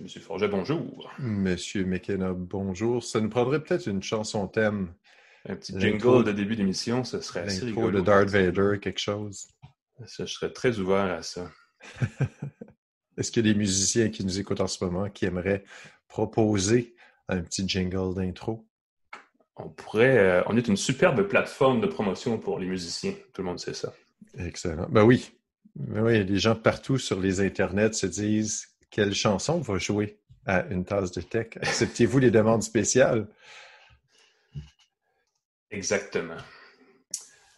Monsieur Forget, bonjour. Monsieur McKenna, bonjour. Ça nous prendrait peut-être une chanson thème. Un petit jingle de début d'émission, ce serait assez rigolo. de Darth Vader, quelque chose. Je serais très ouvert à ça. Est-ce qu'il y a des musiciens qui nous écoutent en ce moment qui aimeraient proposer un petit jingle d'intro? On pourrait. Euh, on est une superbe plateforme de promotion pour les musiciens. Tout le monde sait ça. Excellent. Ben oui. Ben oui, les gens partout sur les internets se disent quelle chanson va jouer à une tasse de tech? Acceptez-vous les demandes spéciales? Exactement.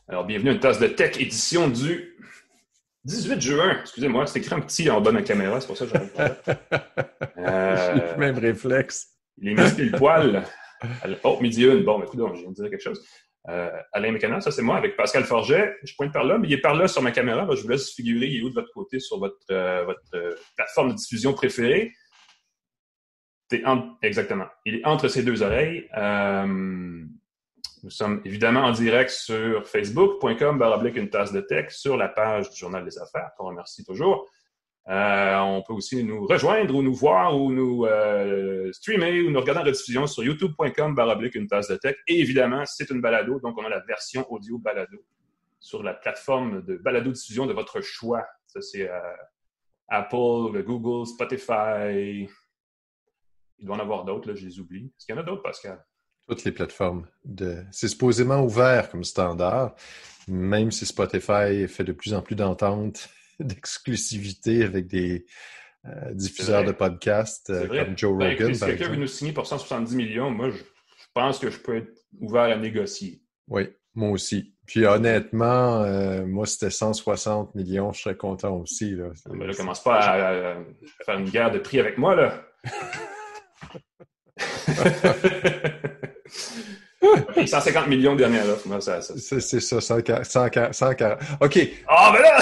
Alors, bienvenue à une tasse de tech édition du 18 juin. Excusez-moi, c'est écrit un petit en bas de ma caméra, c'est pour ça que pas. Euh, même réflexe. Il est mis le poil. Oh, midi une. Bon, écoute, je viens de dire quelque chose. Euh, Alain Mécanal, ça c'est moi, avec Pascal Forget. Je pointe par là, mais il est par là sur ma caméra. je vous laisse figurer, il est où de votre côté sur votre, euh, votre euh, plateforme de diffusion préférée. Exactement. Il est entre ses deux oreilles. nous sommes évidemment en direct sur facebook.com, baroblique une tasse de tech, sur la page du Journal des Affaires, qu'on remercie toujours. Euh, on peut aussi nous rejoindre ou nous voir ou nous euh, streamer ou nous regarder en rediffusion sur youtube.com baroblique une tasse de tech. Et évidemment, c'est une balado, donc on a la version audio balado sur la plateforme de balado diffusion de votre choix. Ça, c'est euh, Apple, Google, Spotify. Il doit en avoir d'autres, là, je les oublie. Est-ce qu'il y en a d'autres, Pascal? Toutes les plateformes. De... C'est supposément ouvert comme standard, même si Spotify fait de plus en plus d'ententes d'exclusivité avec des euh, diffuseurs de podcasts euh, comme Joe ben, Rogan. si quelqu'un veut nous signer pour 170 millions, moi, je, pense que je peux être ouvert à négocier. Oui, moi aussi. Puis honnêtement, euh, moi, c'était 160 millions, je serais content aussi. Là, ah, ben commence pas à, faire une guerre de prix avec moi, là. 150 millions dernière offre, ça. ça. C'est ça, 140, 140. OK. Ah, ben là!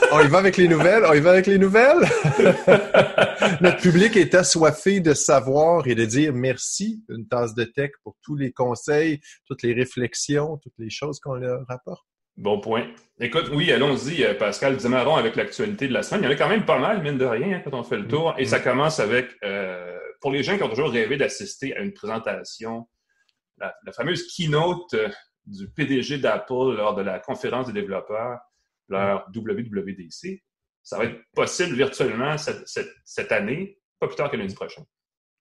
on y va avec les nouvelles? On y va avec les nouvelles? Notre public est assoiffé de savoir et de dire merci, une tasse de tech pour tous les conseils, toutes les réflexions, toutes les choses qu'on leur rapporte. Bon point. Écoute, oui, allons-y, euh, Pascal. Démarrons avec l'actualité de la semaine. Il y en a quand même pas mal, mine de rien, hein, quand on fait le tour. Et ça mm-hmm. commence avec, euh, pour les gens qui ont toujours rêvé d'assister à une présentation, la, fameuse keynote euh, du PDG d'Apple lors de la conférence des développeurs leur WWDC. Ça va être possible virtuellement cette, année, pas plus tard que lundi prochain.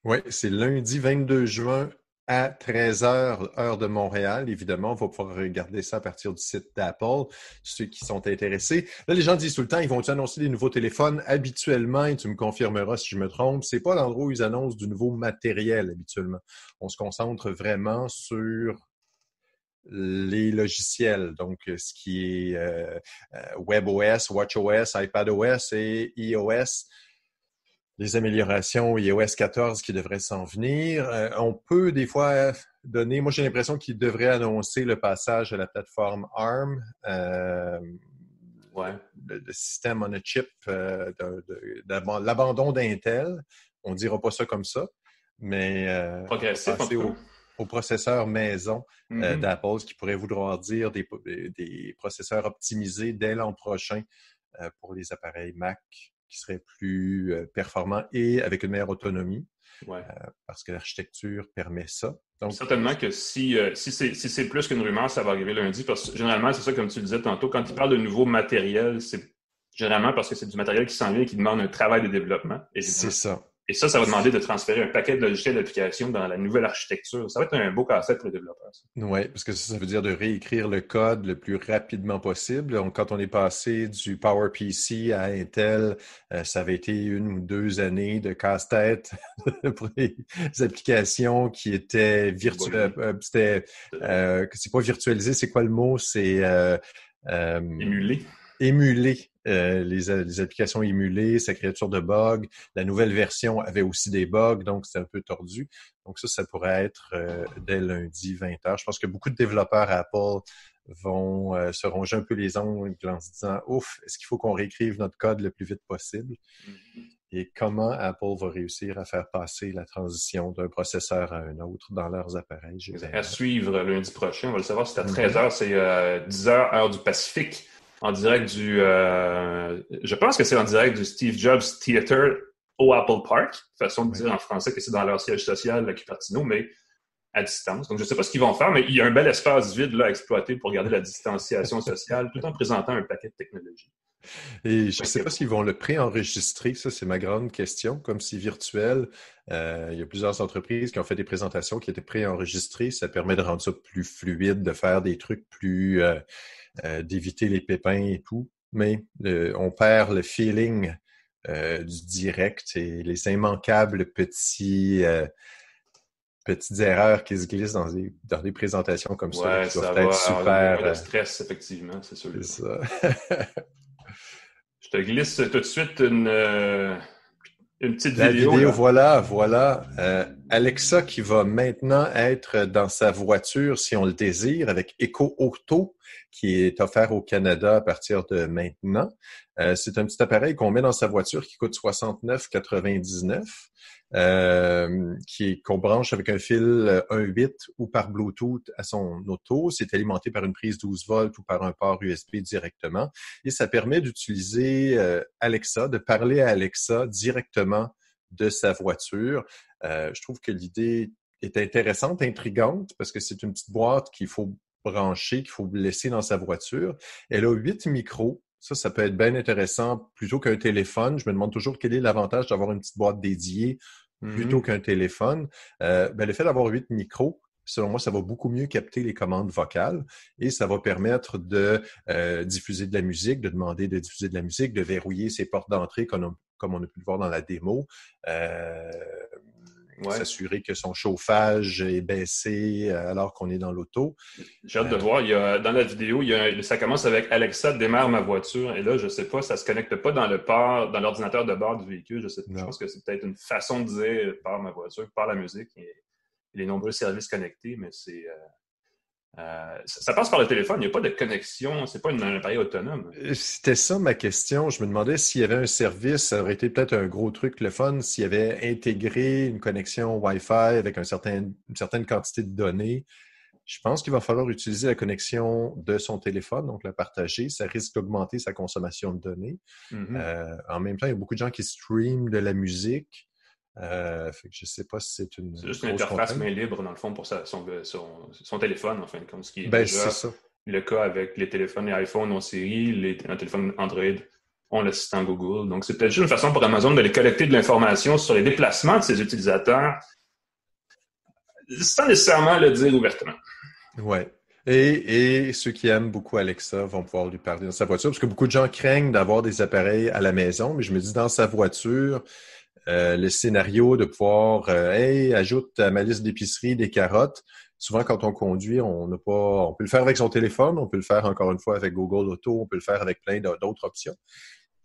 Oui, c'est lundi 22 juin à 13h, heure de Montréal. Évidemment, on va pouvoir regarder ça à partir du site d'Apple, ceux qui sont intéressés. Là, les gens disent tout le temps, ils vont annoncer des nouveaux téléphones? Habituellement, et tu me confirmeras si je me trompe, c'est pas l'endroit où ils annoncent du nouveau matériel habituellement. On se concentre vraiment sur les logiciels, donc ce qui est euh, euh, WebOS, WatchOS, iPadOS et iOS, les améliorations iOS 14 qui devraient s'en venir. on peut des fois donner, moi j'ai l'impression qu'ils devraient annoncer le passage à la plateforme ARM, ouais. le, système on a chip, l'abandon d'Intel. On ne dira pas ça comme ça, mais progressif aux processeurs maison euh, mm-hmm. d'Apple, ce qui pourrait vouloir dire des, des processeurs optimisés dès l'an prochain euh, pour les appareils Mac qui seraient plus euh, performants et avec une meilleure autonomie. parce que l'architecture permet ça. Donc, Certainement que si, si c'est plus qu'une rumeur, ça va arriver lundi. Parce que généralement, c'est ça, comme tu le disais tantôt, quand ils parlent de nouveaux matériels, c'est généralement parce que c'est du matériel qui s'en vient et qui demande un travail de développement. C'est ça. Et ça, ça va demander de transférer un paquet de logiciels d'application dans la nouvelle architecture. Ça va être un beau casse-tête pour les développeurs. Oui, parce que ça, veut dire de réécrire le code le plus rapidement possible. Donc, quand on est passé du PowerPC à Intel, euh, ça avait été une ou deux années de casse-tête pour les applications qui étaient virtuelles. Euh, c'était, euh, c'est pas virtualisé, c'est quoi le mot? C'est émulé émuler euh, les, applications émulées, sa créature de bugs. La nouvelle version avait aussi des bugs, donc c'était un peu tordu. Donc ça, ça pourrait être euh, dès lundi 20h. Je pense que beaucoup de développeurs Apple vont euh, se ronger un peu les ongles en se disant Ouf, est-ce qu'il faut qu'on réécrive notre code le plus vite possible? Mm-hmm. Et comment Apple va réussir à faire passer la transition d'un processeur à un autre dans leurs appareils? À suivre lundi prochain. On va le savoir, c'est à 13h, mm-hmm. c'est 10h heure du Pacifique en direct du. Euh, je pense que c'est en direct du Steve Jobs Theater au Apple Park. Façon de dire en français que c'est dans leur siège social, la Cupertino, mais à distance. Donc, je ne sais pas ce qu'ils vont faire, mais il y a un bel espace vide là, à exploiter pour garder la distanciation sociale tout en présentant un paquet de technologies. Et je ne sais pas s'ils vont le préenregistrer, ça c'est ma grande question. Comme si virtuel, euh, il y a plusieurs entreprises qui ont fait des présentations qui étaient préenregistrées. Ça permet de rendre ça plus fluide, de faire des trucs plus, euh, euh, d'éviter les pépins et tout, mais on perd le feeling euh, du direct et les immanquables petits euh, petites erreurs qui se glissent dans des, dans des présentations comme ça. qui doivent être super. Le stress, effectivement, c'est sûr. Ça. Je te glisse tout de suite une, une petite La vidéo. vidéo voilà, voilà. Alexa qui va maintenant être dans sa voiture, si on le désire, avec Echo Auto qui est offert au Canada à partir de maintenant. Euh, c'est un petit appareil qu'on met dans sa voiture qui coûte 69,99, euh, qui qu'on branche avec un fil 1.8 euh, ou par Bluetooth à son auto. C'est alimenté par une prise 12 volts ou par un port USB directement. Et ça permet d'utiliser euh, Alexa, de parler à Alexa directement de sa voiture. Euh, je trouve que l'idée est intéressante, intrigante, parce que c'est une petite boîte qu'il faut branché qu'il faut laisser dans sa voiture. Elle a huit micros. Ça, ça peut être bien intéressant plutôt qu'un téléphone. Je me demande toujours quel est l'avantage d'avoir une petite boîte dédiée plutôt mm-hmm. qu'un téléphone. Euh, ben, le fait d'avoir huit micros, selon moi, ça va beaucoup mieux capter les commandes vocales et ça va permettre de euh, diffuser de la musique, de demander de diffuser de la musique, de verrouiller ses portes d'entrée comme, comme, on a pu le voir dans la démo. Euh, s'assurer que son chauffage est baissé euh, alors qu'on est dans l'auto. J'ai hâte de voir. Il y a, dans la vidéo, il y a, ça commence avec Alexa démarre ma voiture. Et là, je ne sais pas, ça ne se connecte pas dans le port, dans l'ordinateur de bord du véhicule. Je, sais, je pense que c'est peut-être une façon de dire par ma voiture, par la musique et, les nombreux services connectés, mais c'est. Euh, euh, ça passe par le téléphone, il n'y a pas de connexion, c'est pas un appareil autonome. Euh, c'était ça ma question. Je me demandais s'il y avait un service, ça aurait été peut-être un gros truc le fun, s'il y avait intégré une connexion Wi-Fi avec un certain, une certaine quantité de données. Je pense qu'il va falloir utiliser la connexion de son téléphone, donc la partager. Ça risque d'augmenter sa consommation de données. Mm-hmm. Euh, en même temps, il y a beaucoup de gens qui streament de la musique. Euh, fait que je ne sais pas si c'est une. C'est juste une interface main libre, dans le fond, pour son, son, téléphone, en fin de compte. Ce qui est ben, déjà le cas avec les téléphones et iPhone en série, les, téléphones Android ont l'assistant Google. Donc, c'est peut-être juste une façon pour Amazon d'aller collecter de l'information sur les déplacements de ses utilisateurs sans nécessairement le dire ouvertement. Oui. Et, et, ceux qui aiment beaucoup Alexa vont pouvoir lui parler dans sa voiture, parce que beaucoup de gens craignent d'avoir des appareils à la maison, mais je me dis dans sa voiture, euh, le scénario de pouvoir, euh, hey, ajoute à ma liste d'épicerie des carottes. Souvent, quand on conduit, on n'a pas, on peut le faire avec son téléphone, on peut le faire encore une fois avec Google Auto, on peut le faire avec plein d'autres options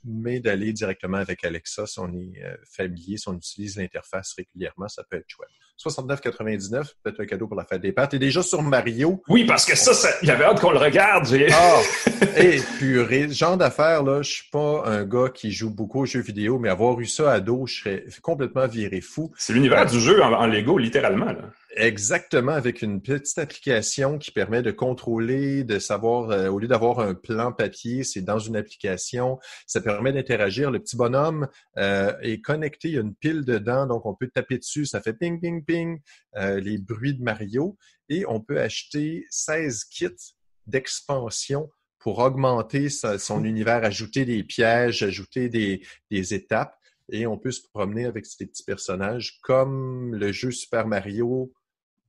mais d'aller directement avec Alexa, si on est euh, familier, si on utilise l'interface régulièrement, ça peut être chouette. 69,99, peut-être un cadeau pour la fête des pâtes. Et déjà sur Mario? Oui, parce que ça, il y avait hâte qu'on le regarde. Ah! Et purée, genre d'affaires, là, je suis pas un gars qui joue beaucoup aux jeux vidéo, mais avoir eu ça à dos, je serais complètement viré fou. C'est l'univers du jeu en, en Lego, littéralement, là. Exactement, avec une petite application qui permet de contrôler, de savoir, euh, au lieu d'avoir un plan papier, c'est dans une application. Ça permet d'interagir. Le petit bonhomme euh, est connecté, il y a une pile dedans, donc on peut taper dessus, ça fait ping, ping, ping, euh, les bruits de Mario. Et on peut acheter 16 kits d'expansion pour augmenter son univers, ajouter des pièges, ajouter des, des étapes. et on peut se promener avec ces petits personnages comme le jeu Super Mario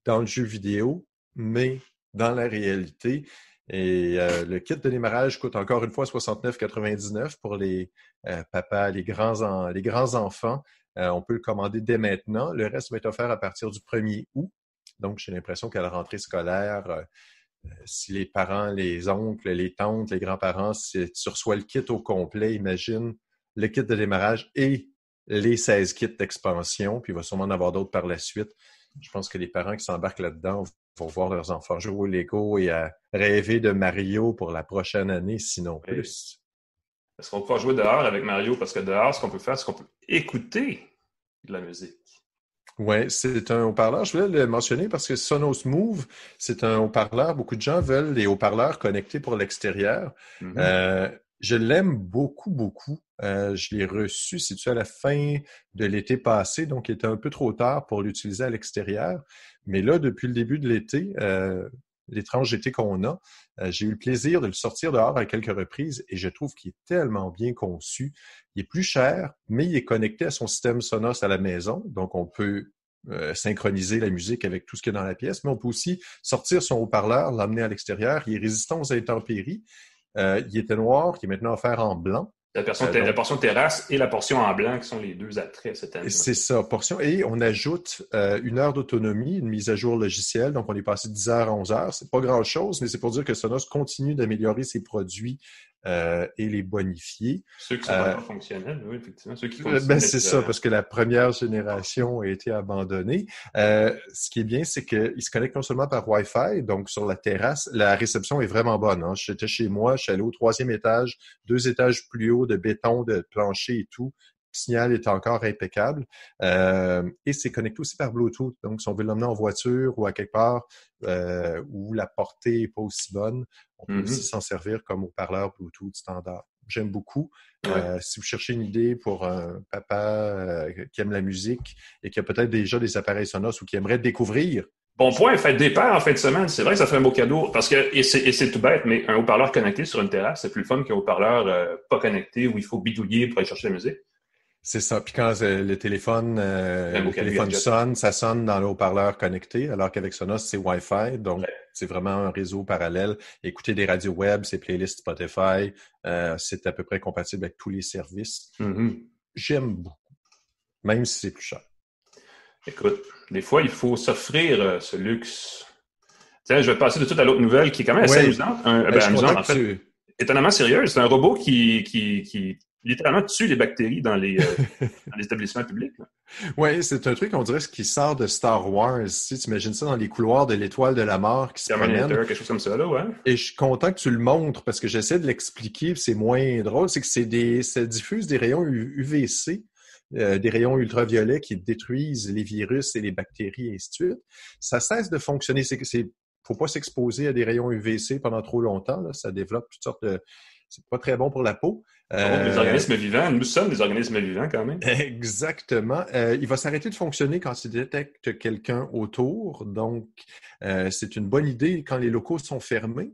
dans le jeu vidéo, mais dans la réalité. Et euh, le kit de démarrage coûte encore une fois 69,99 pour les euh, papas, les grands, les grands enfants. Euh, on peut le commander dès maintenant. Le reste va être offert à partir du 1er août. Donc, j'ai l'impression qu'à la rentrée scolaire, si les parents, les oncles, les tantes, les grands-parents, si tu reçois le kit au complet, imagine le kit de démarrage et les 16 kits d'expansion, puis il va sûrement en avoir d'autres par la suite. Je pense que les parents qui s'embarquent là-dedans vont voir leurs enfants jouer au Lego et à rêver de Mario pour la prochaine année, sinon plus. Est-ce qu'on peut jouer dehors avec Mario? Parce que dehors, ce qu'on peut faire, c'est qu'on peut écouter de la musique. Oui, c'est un haut-parleur. Je voulais le mentionner parce que Sonos Move, c'est un haut-parleur. Beaucoup de gens veulent des haut-parleurs connectés pour l'extérieur. Mm-hmm. Euh, je l'aime beaucoup, beaucoup. Euh, je l'ai reçu, si tu à la fin de l'été passé, donc il était un peu trop tard pour l'utiliser à l'extérieur. Mais là, depuis le début de l'été, euh, l'étrange été qu'on a, euh, j'ai eu le plaisir de le sortir dehors à quelques reprises et je trouve qu'il est tellement bien conçu. Il est plus cher, mais il est connecté à son système Sonos à la maison, donc on peut synchroniser la musique avec tout ce qu'il y a dans la pièce, mais on peut aussi sortir son haut-parleur, l'amener à l'extérieur. Il est résistant aux intempéries euh, il était noir, qui est maintenant offert en blanc. La, euh, portion terrasse et la portion en blanc qui sont les deux attraits cette année. C'est ça, portion. Et on ajoute euh, une heure d'autonomie, une mise à jour logicielle. Donc, on est passé de 10 heures à 11 heures. C'est pas grand-chose, mais c'est pour dire que Sonos continue d'améliorer ses produits euh, et les bonifier. Ceux qui sont pas fonctionnels, oui, effectivement. Ceux qui ben, c'est ça, parce que la première génération a été abandonnée. Euh, ce qui est bien, c'est qu'ils se connectent non seulement par Wi-Fi, donc sur la terrasse, la réception est vraiment bonne. Hein. J'étais chez moi, je suis allé au troisième étage, deux étages plus haut de béton, de plancher et tout signal est encore impeccable. Euh, et c'est connecté aussi par Bluetooth. Donc, si on veut l'emmener en voiture ou à quelque part euh, où la portée n'est pas aussi bonne, on peut aussi s'en servir comme haut-parleur Bluetooth standard. J'aime beaucoup. Euh, si vous cherchez une idée pour un papa qui aime la musique et qui a peut-être déjà des appareils Sonos ou qui aimerait découvrir Bon point, faites départ en fin de semaine. C'est vrai que ça fait un beau cadeau. Parce que, et c'est tout bête, mais un haut-parleur connecté sur une terrasse, c'est plus fun qu'un haut-parleur pas connecté où il faut bidouiller pour aller chercher la musique. C'est ça. Puis quand euh, le téléphone, euh, le téléphone sonne, ça sonne dans le haut-parleur connecté, alors qu'avec Sonos, c'est Wi-Fi. Donc, c'est vraiment un réseau parallèle. Écouter des radios web, ses playlists Spotify, euh, c'est à peu près compatible avec tous les services. Mm-hmm. J'aime beaucoup, même si c'est plus cher. Écoute, des fois, il faut s'offrir ce luxe. Tiens, je vais passer de tout à l'autre nouvelle qui est quand même assez amusante. Ben, amusante, en fait. Étonnamment sérieuse. C'est un robot qui, qui, qui littéralement tue les bactéries dans les, euh, les établissements publics. Oui, c'est un truc, on dirait, qui sort de Star Wars. Tu imagines ça dans les couloirs de l'étoile de la mort qui se promène. quelque chose comme ça, là, ouais. Et je suis content que tu le montres parce que j'essaie de l'expliquer, c'est moins drôle. C'est que c'est des, ça diffuse des rayons UVC. Euh, des rayons ultraviolets qui détruisent les virus et les bactéries et ainsi de suite. Ça cesse de fonctionner. C'est que c'est faut pas s'exposer à des rayons UVC pendant trop longtemps. Là. Ça développe toutes sortes de c'est pas très bon pour la peau. les euh, organismes vivants, nous sommes des organismes vivants quand même. Exactement. Euh, il va s'arrêter de fonctionner quand il détecte quelqu'un autour. Donc, euh, c'est une bonne idée quand les locaux sont fermés.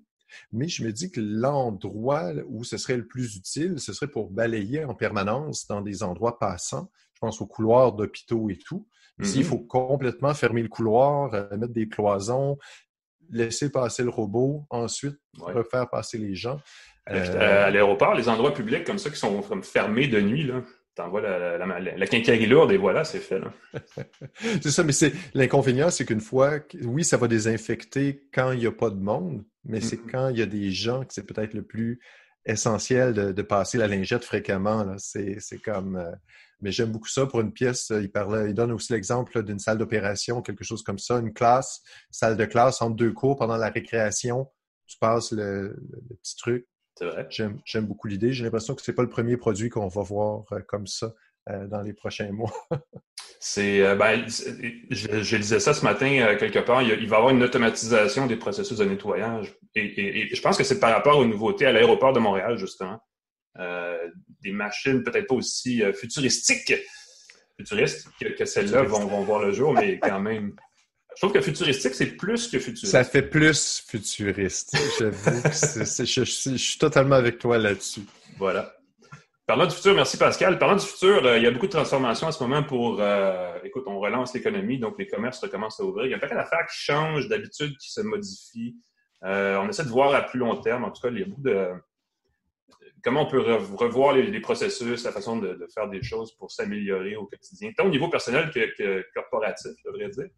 Mais je me dis que l'endroit où ce serait le plus utile, ce serait pour balayer en permanence dans des endroits passants. Je pense aux couloirs d'hôpitaux et tout. S'il mm-hmm. faut complètement fermer le couloir, mettre des cloisons, laisser passer le robot, ensuite refaire passer les gens. Euh, à l'aéroport, les endroits publics comme ça qui sont fermés de nuit, là, t'envoies la, la, la, quincaillerie lourde et voilà, c'est fait. c'est ça, mais c'est l'inconvénient, c'est qu'une fois, oui, ça va désinfecter quand il n'y a pas de monde, mais c'est quand il y a des gens que c'est peut-être le plus essentiel de, passer la lingette fréquemment. C'est comme. Euh, mais j'aime beaucoup ça pour une pièce. Il parlait, il donne aussi l'exemple d'une salle d'opération, quelque chose comme ça, une classe, salle de classe entre deux cours pendant la récréation. Tu passes le petit truc J'aime beaucoup l'idée. J'ai l'impression que ce n'est pas le premier produit qu'on va voir euh, comme ça euh, dans les prochains mois. c'est, euh, ben, je, disais ça ce matin quelque part. Il, va y avoir une automatisation des processus de nettoyage. Et, je pense que c'est par rapport aux nouveautés à l'aéroport de Montréal, justement. des machines peut-être pas aussi futuristiques, futuristes que, celles-là vont, vont, voir le jour, mais quand même je trouve que futuristique, c'est plus que futuriste. Ça fait plus futuriste. J'avoue que je, suis totalement avec toi là-dessus. Voilà. Parlant du futur, merci Pascal. Parlant du futur, euh, il y a beaucoup de transformations en ce moment pour, euh, écoute, on relance l'économie, donc les commerces recommencent à ouvrir. Il y a un paquet d'affaires qui changent d'habitude, qui se modifient. Euh, on essaie de voir à plus long terme. En tout cas, il y a beaucoup de... Comment on peut revoir les, processus, la façon de, faire des choses pour s'améliorer au quotidien, tant au niveau personnel que, corporatif, je devrais dire.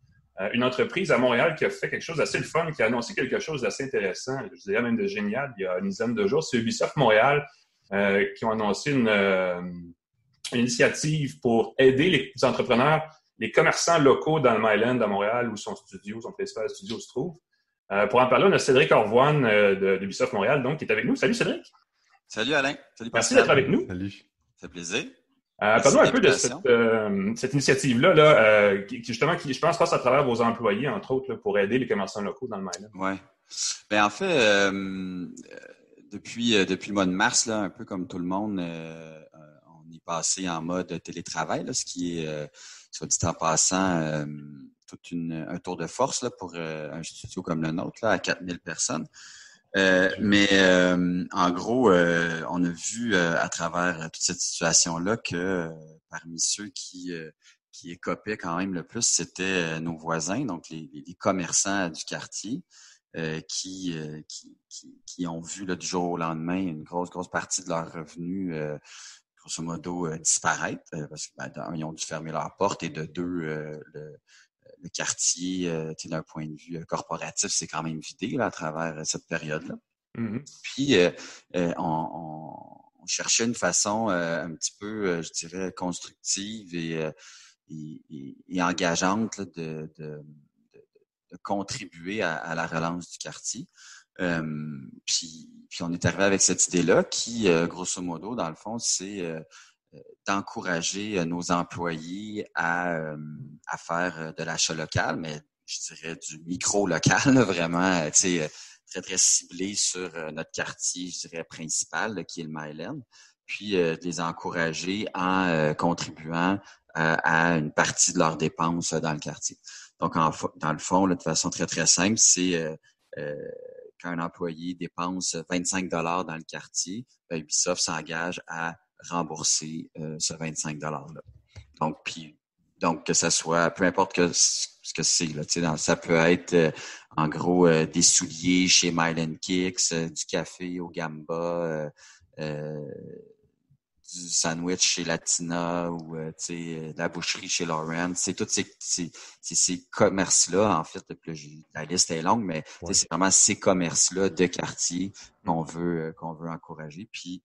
Une entreprise à Montréal qui a fait quelque chose d'assez le fun, qui a annoncé quelque chose d'assez intéressant, je dirais même de génial, il y a une dizaine de jours, c'est Ubisoft Montréal euh, qui ont annoncé euh, une, initiative pour aider les entrepreneurs, les commerçants locaux dans le Myland à Montréal, où son studio, son principal studio se trouve. Euh, pour en parler, on a Cédric Orvoine de, Ubisoft Montréal, donc, qui est avec nous. Salut Cédric. Salut Alain. Salut Merci d'être avec nous. Salut. Ça fait plaisir. Parlons un peu de cette, initiative-là, là, qui, justement, qui, je pense, passe à travers vos employés, entre autres, pour aider les commerçants locaux dans le Myland. Oui. Ben, en fait, depuis, euh, depuis le mois de mars, là, un peu comme tout le monde, euh, euh, on est passé en mode télétravail, ce qui est, soit dit en passant, tout un tour de force là, pour un studio comme le nôtre, là, à 4000 personnes. Mais en gros, on a vu à travers toute cette situation-là que parmi ceux qui, qui écopaient quand même le plus, c'était nos voisins, donc les, les commerçants du quartier. Euh, qui, euh, qui, qui, qui, ont vu là, du jour au lendemain une grosse, grosse partie de leurs revenus, euh, grosso modo, disparaître parce qu'ils ben, ont dû fermer leurs portes et de deux, le, le, quartier, d'un point de vue corporatif, c'est quand même vidé là, à travers cette période-là. Mm-hmm. Puis, on, on, cherchait une façon un petit peu, je dirais, constructive et, et, et engageante de, de contribuer à, la relance du quartier. Euh, puis, puis, on est arrivé avec cette idée-là qui, euh, grosso modo, dans le fond, c'est euh, d'encourager nos employés à, à faire de l'achat local, mais je dirais du micro-local, vraiment, tu sais, très, très ciblé sur notre quartier, je dirais, principal, qui est le Myland, puis de les encourager en contribuant à une partie de leurs dépenses dans le quartier. Donc, dans le fond, de façon très, très simple, c'est euh, euh, quand un employé dépense 25 dollars dans le quartier, ben, Ubisoft s'engage à rembourser euh, ce 25 $-là. Donc, puis, donc, que ça soit, peu importe que, ce que c'est, là, ça peut être en gros des souliers chez Myland Kicks, du café au Gamba, du sandwich chez Latina ou euh, euh, la boucherie chez Lauren. C'est tous ces, ces, ces commerces-là, en fait, la liste est longue, mais c'est vraiment ces commerces-là de quartier qu'on veut, euh, qu'on veut encourager. Puis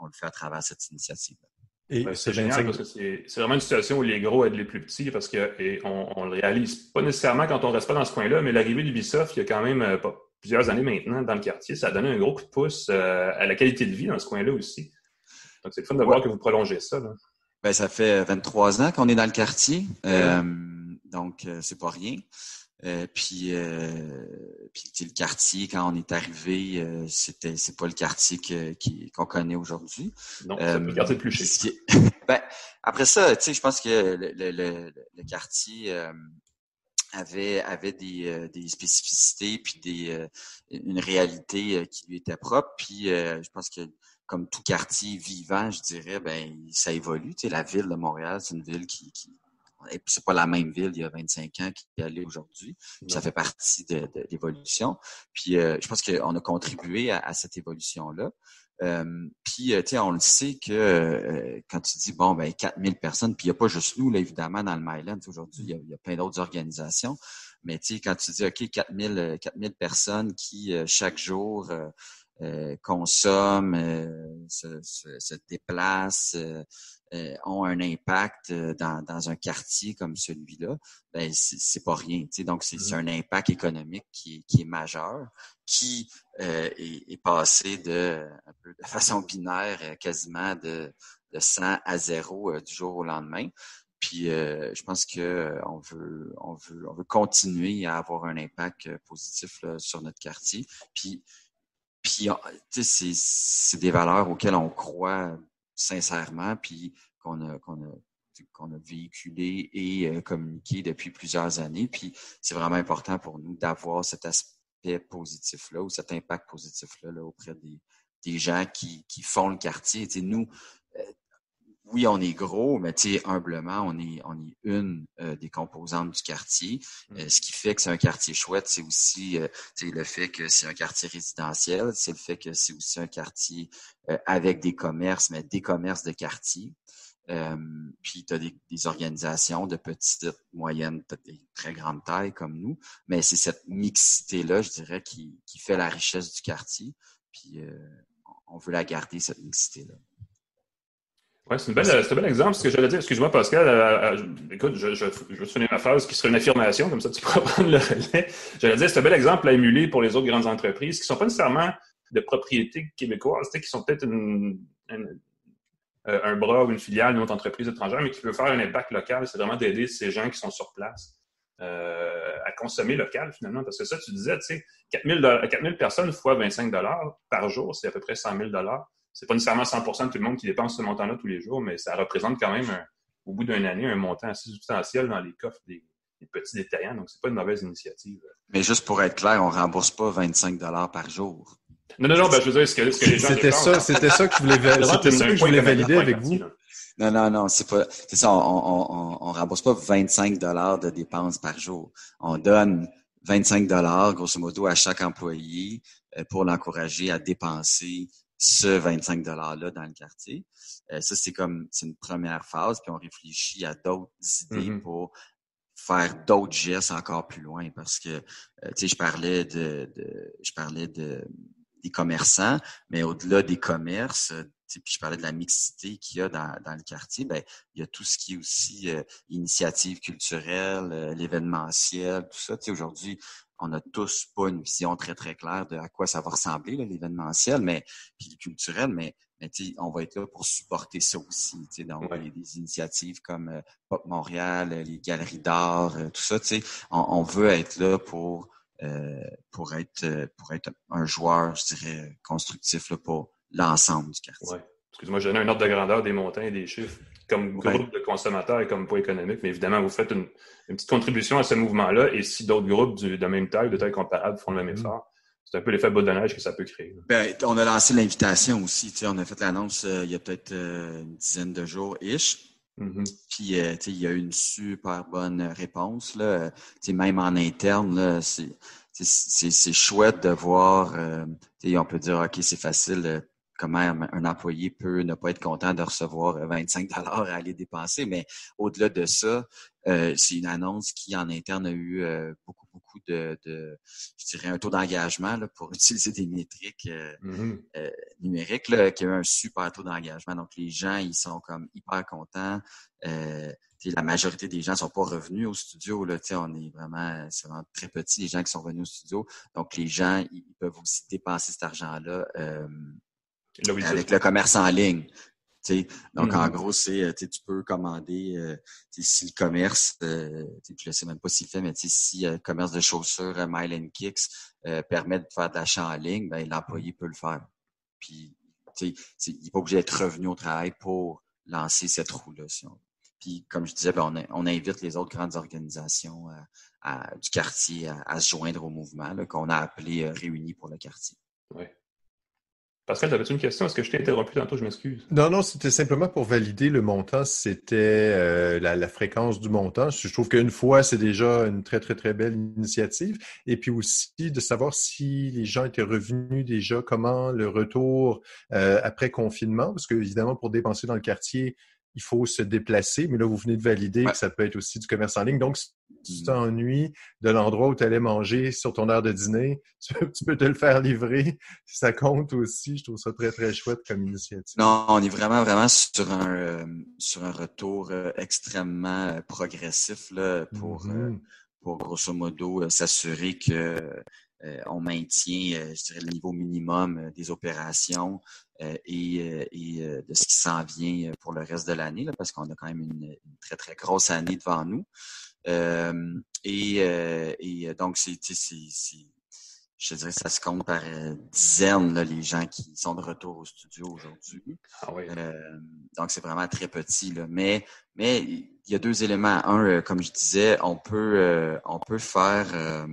on le fait à travers cette initiative. Ben, c'est génial parce que c'est vraiment une situation où les gros aident les plus petits parce qu'on on le réalise pas nécessairement quand on reste pas dans ce coin-là, mais l'arrivée d'Ubisoft, il y a quand même pas, plusieurs années maintenant dans le quartier, ça a donné un gros coup de pouce à la qualité de vie dans ce coin-là aussi. Donc, c'est le fun de voir que vous prolongez ça. Ben, ça fait 23 ans qu'on est dans le quartier. Euh, donc, euh, c'est pas rien. Euh, puis, puis le quartier, quand on est arrivé, c'était c'est pas le quartier qu'on connaît aujourd'hui. Non, c'est le quartier plus chic. ben, après ça, tu sais, je pense que le, le, le, quartier avait avait des, des spécificités puis des une réalité qui lui était propre. Puis je pense que comme tout quartier vivant, je dirais, ben ça évolue. Tu sais, la ville de Montréal, c'est une ville qui, qui c'est pas la même ville il y a 25 ans qu'il est aujourd'hui. Ça fait partie de, l'évolution. Puis euh, je pense qu'on a contribué à, cette évolution-là. Euh, puis euh, tu sais, on le sait que quand tu dis bon ben 4000 personnes, puis il n'y a pas juste nous là évidemment dans le Myland aujourd'hui, il y a, plein d'autres organisations. Mais tu sais, quand tu dis OK 4000 4000 personnes qui chaque jour euh, consomment, euh, se, se, se, déplacent, euh, ont un impact dans, dans un quartier comme celui-là, ben c'est pas rien. Donc c'est mmh un impact économique qui, qui est majeur, qui est, est, passé de un peu de façon binaire, quasiment de, de 100 à 0 du jour au lendemain. Puis euh, je pense que on veut, on veut, on veut continuer à avoir un impact positif là, sur notre quartier. Puis puis, c'est des valeurs auxquelles on croit sincèrement, puis qu'on a, qu'on a, véhiculé et euh, communiqué depuis plusieurs années. Puis, c'est vraiment important pour nous d'avoir cet aspect positif-là ou cet impact positif-là là, auprès des, gens qui, qui font le quartier. nous, oui, on est gros, mais tu sais, humblement, on est, on est une euh, des composantes du quartier. Euh, ce qui fait que c'est un quartier chouette, c'est aussi euh, le fait que c'est un quartier résidentiel, c'est le fait que c'est aussi un quartier avec des commerces, mais des commerces de quartier. puis tu as des, organisations de petite, moyenne, très grande taille comme nous, mais c'est cette mixité-là, je dirais, qui, qui fait la richesse du quartier. Puis on veut la garder, cette mixité-là. Oui, c'est, un bel exemple. Ce que j'allais dire, excuse-moi, Pascal, euh, euh, écoute, je, je, je finir ma phrase qui serait une affirmation, comme ça tu pourras prendre le relais. J'allais dire, c'est un bel exemple à émuler pour les autres grandes entreprises qui ne sont pas nécessairement de propriété québécoise, qui sont peut-être euh, un bras ou une filiale d'une autre entreprise étrangère, mais qui veut faire un impact local. C'est vraiment d'aider ces gens qui sont sur place à consommer local, finalement. Parce que ça, tu disais, tu sais, 4000, 4000 personnes fois 25 par jour, c'est à peu près 100 000 c'est pas nécessairement 100% de tout le monde qui dépense ce montant-là tous les jours, mais ça représente quand même, au bout d'une année, un montant assez substantiel dans les coffres des, petits détaillants. Donc, c'est pas une mauvaise initiative. Mais juste pour être clair, on rembourse pas 25 par jour. Non, non, non, ben, je veux dire, ce que, ce que les gens C'était ça, c'était ça que je voulais, je voulais valider avec vous. Non, non, non, c'est pas, c'est ça, on, on, on, rembourse pas 25 dollars de dépenses par jour. On donne 25 dollars, grosso modo, à chaque employé euh, pour l'encourager à dépenser ce 25 $-là dans le quartier. Euh, ça, c'est comme c'est une première phase, puis on réfléchit à d'autres idées mm-hmm. pour faire d'autres gestes encore plus loin parce que euh, tu sais je parlais de, de, je parlais de des commerçants mais au-delà des commerces puis je parlais de la mixité qu'il y a dans, dans le quartier ben il y a tout ce qui est aussi euh, initiative culturelle l'événementiel tout ça tu sais aujourd'hui on n'a tous pas une vision très, très claire de à quoi ça va ressembler, l'événementiel, mais puis le culturel, mais, mais on va être là pour supporter ça aussi. Donc, a des initiatives comme euh, Pop Montréal, les galeries d'art, euh, tout ça, on, on veut être là pour, euh, pour, être, pour être un joueur, je dirais, constructif là, pour l'ensemble du quartier. Ouais. Excuse-moi, je donne un ordre de grandeur des montants et des chiffres comme groupe de consommateurs et comme poids économique, mais évidemment, vous faites une, petite contribution à ce mouvement-là, et si d'autres groupes de même taille, de taille comparable, font le même mm-hmm. effort, c'est un peu l'effet bout de neige que ça peut créer. Ben, on a lancé l'invitation aussi. On a fait l'annonce euh, il y a peut-être euh, une dizaine de jours ish. Mm-hmm. Puis euh, il y a eu une super bonne réponse. Là. même en interne, c'est chouette de voir. on peut dire OK, c'est facile comment un employé peut ne pas être content de recevoir 25 dollars à aller dépenser. Mais au-delà de ça, euh, c'est une annonce qui en interne a eu euh, beaucoup, beaucoup de, je dirais, un taux d'engagement pour utiliser des métriques euh, mm-hmm. numériques, qui a eu un super taux d'engagement. Donc, les gens, ils sont comme hyper contents. la majorité des gens sont pas revenus au studio. Là, on est vraiment, c'est vraiment très petit, les gens qui sont venus au studio. Donc, les gens, ils peuvent aussi dépenser cet avec le commerce en ligne. Donc, en mm-hmm. gros, c'est euh, tu peux commander euh, si le commerce, euh, je ne sais même pas s'il fait, mais si le commerce de chaussures Mile and Kicks permet de faire de l'achat en ligne, ben, l'employé peut le faire. Puis, il n'est pas obligé d'être revenu au travail pour lancer cette roue-là. Puis, comme je disais, ben, on, invite les autres grandes organisations du quartier à, se joindre au mouvement qu'on a appelé Réunis pour le quartier. Pascal, avais-tu une question? Est-ce que je t'ai interrompu tantôt? Je m'excuse. Non, non, c'était simplement pour valider le montant. C'était euh, la, fréquence du montant. Je trouve qu'une fois, c'est déjà une très, très, très belle initiative. Et puis aussi de savoir si les gens étaient revenus déjà, comment le retour euh, après confinement, parce que évidemment, pour dépenser dans le quartier, il faut se déplacer. Mais là, vous venez de valider que ça peut être aussi du commerce en ligne. Donc, si tu mmh. t'ennuies de l'endroit où tu allais manger sur ton heure de dîner, tu, peux te le faire livrer. Ça compte aussi. Je trouve ça très, très chouette comme initiative. Non, on est vraiment, vraiment sur un, euh, sur un retour euh, extrêmement euh, progressif là, pour, mmh pour grosso modo s'assurer que euh, on maintient, euh, je dirais, le niveau minimum euh, des opérations et, de ce qui s'en vient pour le reste de l'année, parce qu'on a quand même une, très, très grosse année devant nous. et, donc, c'est, je dirais ça se compte par dizaines, les gens qui sont de retour au studio aujourd'hui. Ah donc, c'est vraiment très petit. Là. Mais, mais il y a deux éléments. Un, comme je disais, on peut, on peut faire euh,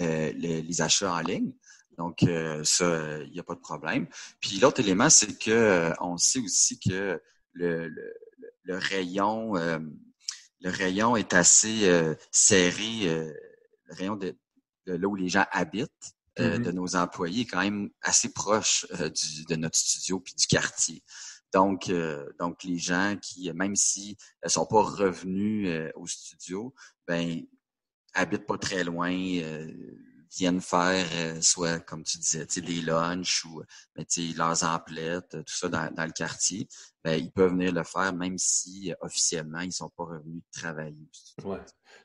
les, achats en ligne. Donc, ça, il n'y a pas de problème. Puis l'autre élément, c'est que on sait aussi que le, le, le rayon, le rayon est assez serré, le rayon de, de, là où les gens habitent. Mm-hmm. de nos employés est quand même assez proche du, de notre studio puis du quartier. Donc, donc les gens qui, même s'ils ne sont pas revenus au studio, ben habitent pas très loin, viennent faire euh, soit, comme tu disais, des lunchs ou ben, leurs emplettes, tout ça dans, dans le quartier, ben, ils peuvent venir le faire même si officiellement ils ne sont pas revenus travailler. Ouais.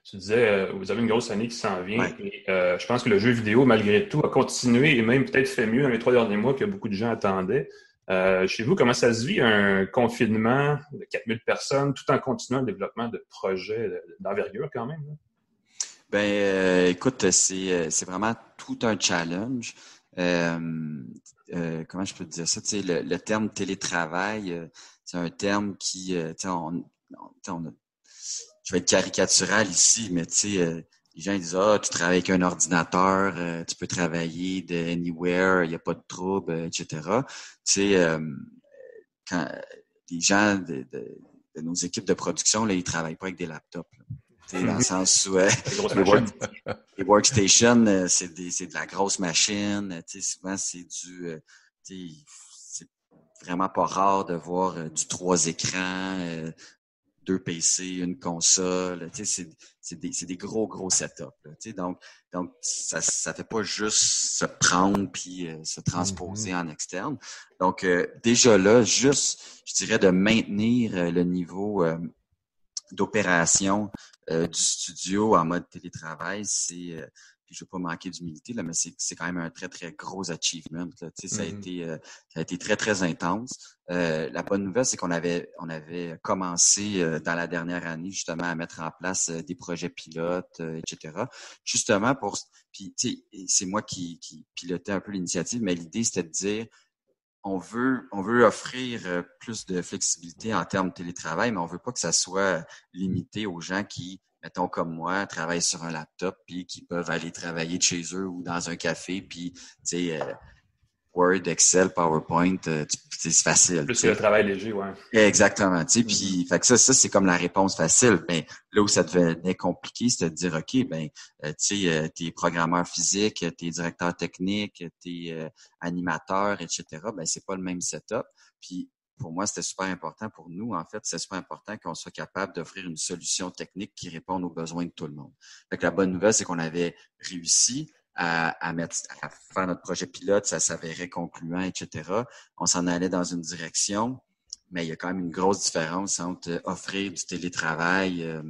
Tu disais, euh, vous avez une grosse année qui s'en vient. Et, euh, je pense que le jeu vidéo, malgré tout, a continué et même peut-être fait mieux dans les trois derniers mois que beaucoup de gens attendaient. chez vous, comment ça se vit un confinement de 4000 personnes tout en continuant le développement de projets d'envergure quand même? Ben, euh, écoute, c'est, euh, c'est vraiment tout un challenge. Euh, comment je peux dire ça? Tu sais, le, terme télétravail, c'est un terme qui, tu sais, on, on, je vais être caricatural ici, mais tu sais, les gens disent Ah, tu travailles avec un ordinateur, tu peux travailler de anywhere, il n'y a pas de trouble, etc. Tu sais, quand les gens de, de, de, nos équipes de production, là, ils travaillent pas avec des laptops. Là dans le sens où euh, les, workstations, euh, c'est de la grosse machine. Souvent, c'est du. Euh, c'est vraiment pas rare de voir du trois écrans, deux PC, une console. C'est des, des, gros, gros setups. donc, donc ça ne fait pas juste se prendre puis se transposer mm-hmm. en externe. Donc, déjà là, juste, je dirais, de maintenir le niveau d'opération euh, du studio en mode télétravail, c'est euh, puis je veux pas manquer d'humilité là, mais c'est quand même un très très gros achievement. Là. Ça a mm-hmm. été euh, ça a été très très intense. la bonne nouvelle, c'est qu'on avait on avait commencé dans la dernière année justement à mettre en place des projets pilotes, etc. Justement pour puis c'est moi qui, qui pilotais un peu l'initiative, mais l'idée c'était de dire on veut, on veut offrir euh, plus de flexibilité en termes de télétravail, mais on veut pas que ça soit limité aux gens qui, mettons comme moi, travaillent sur un laptop puis qui peuvent aller travailler de chez eux ou dans un café puis, tu sais, euh, Word, Excel, PowerPoint, euh, c'est facile. Plus le travail léger, ouais. Exactement. Tu sais, mm-hmm. puis, fait que ça, ça c'est comme la réponse facile. Ben, là où ça devenait compliqué, c'était de dire, ok, ben, euh, tu sais, euh, t'es programmeur physique, t'es directeur technique, t'es animateur, etc. Ben, c'est pas le même setup. Puis, pour moi, c'était super important. Pour nous, en fait, c'est super important qu'on soit capable d'offrir une solution technique qui réponde aux besoins de tout le monde. Fait que la bonne nouvelle, c'est qu'on avait réussi à, mettre, à faire notre projet pilote, ça s'avérait concluant, etc. On s'en allait dans une direction, mais il y a quand même une grosse différence entre offrir du télétravail euh,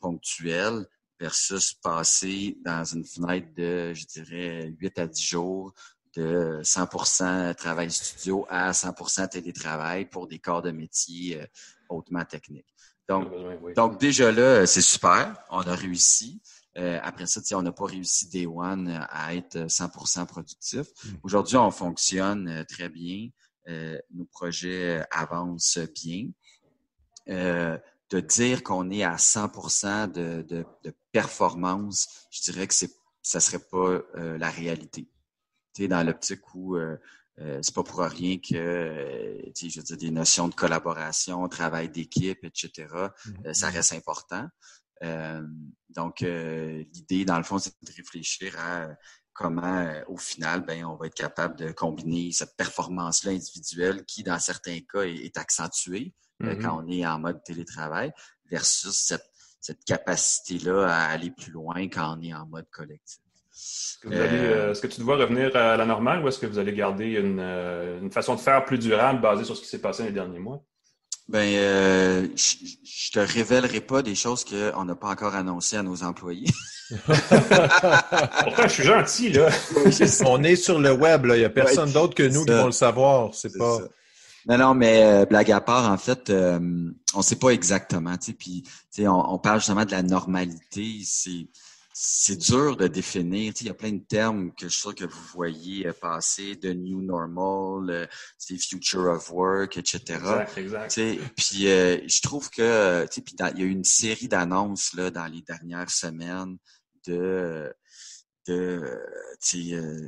ponctuel versus passer dans une fenêtre de, je dirais, 8 à 10 jours de 100% travail studio à 100% télétravail pour des corps de métier euh, hautement techniques. Donc, donc déjà là, c'est super, on a réussi. Euh, après ça, on n'a pas réussi Day One euh, à être 100% euh, productif. Hmm. Aujourd'hui, on fonctionne très bien. nos projets avancent bien. de dire qu'on est à 100% de, de, de, performance, je dirais que c'est ça serait pas la réalité. Tu dans l'optique où euh, c'est pas pour rien que je veux dire, des notions de collaboration, travail d'équipe, etc. Hmm. ça reste important. Euh, donc, euh, l'idée, dans le fond, c'est de réfléchir à comment, euh, au final, ben, on va être capable de combiner cette performance-là individuelle qui, dans certains cas, est, accentuée mm-hmm. quand on est en mode télétravail versus cette, capacité-là à aller plus loin quand on est en mode collectif. Est-ce que, tu dois revenir à la normale ou est-ce que vous allez garder une, une façon de faire plus durable basée sur ce qui s'est passé les derniers mois? Ben, euh, je te révélerai pas des choses qu'on n'a pas encore annoncées à nos employés. Pourtant, je suis gentil, là. On est sur le web, là. Il n'y a personne d'autre que nous qui vont le savoir. C'est pas. Non, non, mais euh, blague à part, en fait, euh, on ne sait pas exactement. Puis, on, on parle justement de la normalité. C'est c'est dur de définir. il y a plein de termes que je suis sûr que vous voyez euh, passer, de new normal, euh, future of work, etc. Exact, exact. Puis euh, je trouve que il y a eu une série d'annonces là dans les dernières semaines de de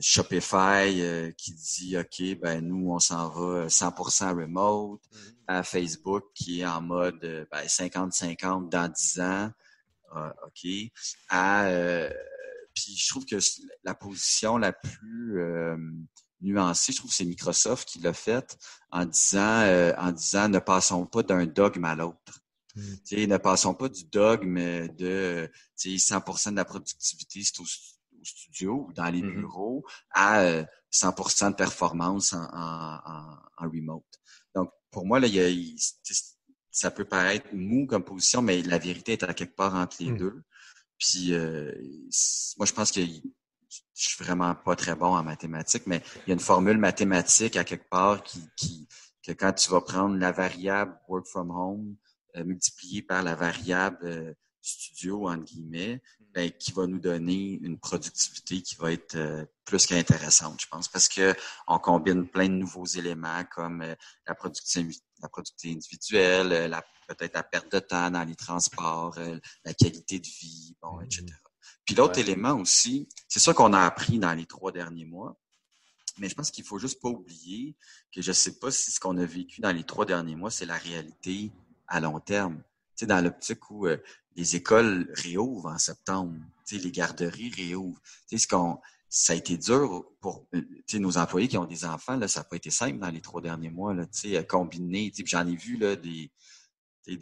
Shopify qui dit OK, ben nous, on s'en va 100% remote, mm-hmm. à Facebook qui est en mode ben, 50-50 dans 10 ans, OK, à puis je trouve que la position la plus nuancée, je trouve que c'est Microsoft qui l'a fait en disant en disant ne passons pas d'un dogme à l'autre. Mm. Ne passons pas du dogme de 100% de la productivité, c'est au, studio ou dans les mm-hmm. bureaux, à 100% euh, de performance en, en, en, remote. Donc, pour moi, là, il y a, ça peut paraître mou comme position, mais la vérité est à quelque part entre les mm. deux. Puis, euh, moi, je pense que je suis vraiment pas très bon en mathématiques, mais il y a une formule mathématique à quelque part qui, qui que quand tu vas prendre la variable work from home, euh, multiplié par la variable euh, studio, entre guillemets, mm. ben, qui va nous donner une productivité qui va être euh, plus qu'intéressante, je pense, parce que on combine plein de nouveaux éléments comme la productivité, la productivité individuelle, la, peut-être la perte de temps dans les transports, la qualité de vie, bon, etc. Mm. Puis l'autre élément aussi, c'est ça qu'on a appris dans les trois derniers mois, mais je pense qu'il faut juste pas oublier que je sais pas si ce qu'on a vécu dans les trois derniers mois, c'est la réalité à long terme. Sais, dans l'optique où euh, les écoles réouvrent en septembre, tu sais, les garderies réouvrent. Tu sais, ce qu'on, ça a été dur pour euh, nos employés qui ont des enfants, là, ça n'a pas été simple dans les trois derniers mois, là, combiner. J'en ai vu là, des, des,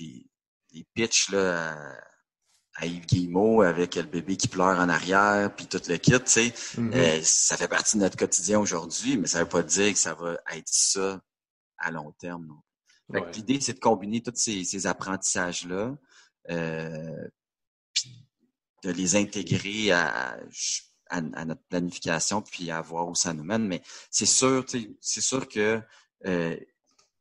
des pitchs là, à, Yves Guillemot avec le bébé qui pleure en arrière, puis tout le kit. Mm-hmm. Euh, ça fait partie de notre quotidien aujourd'hui, mais ça ne veut pas dire que ça va être ça à long terme non L'idée, c'est de combiner tous ces, apprentissages-là, euh, puis de les intégrer à, notre planification, puis à voir où ça nous mène. Mais c'est sûr, c'est sûr que euh,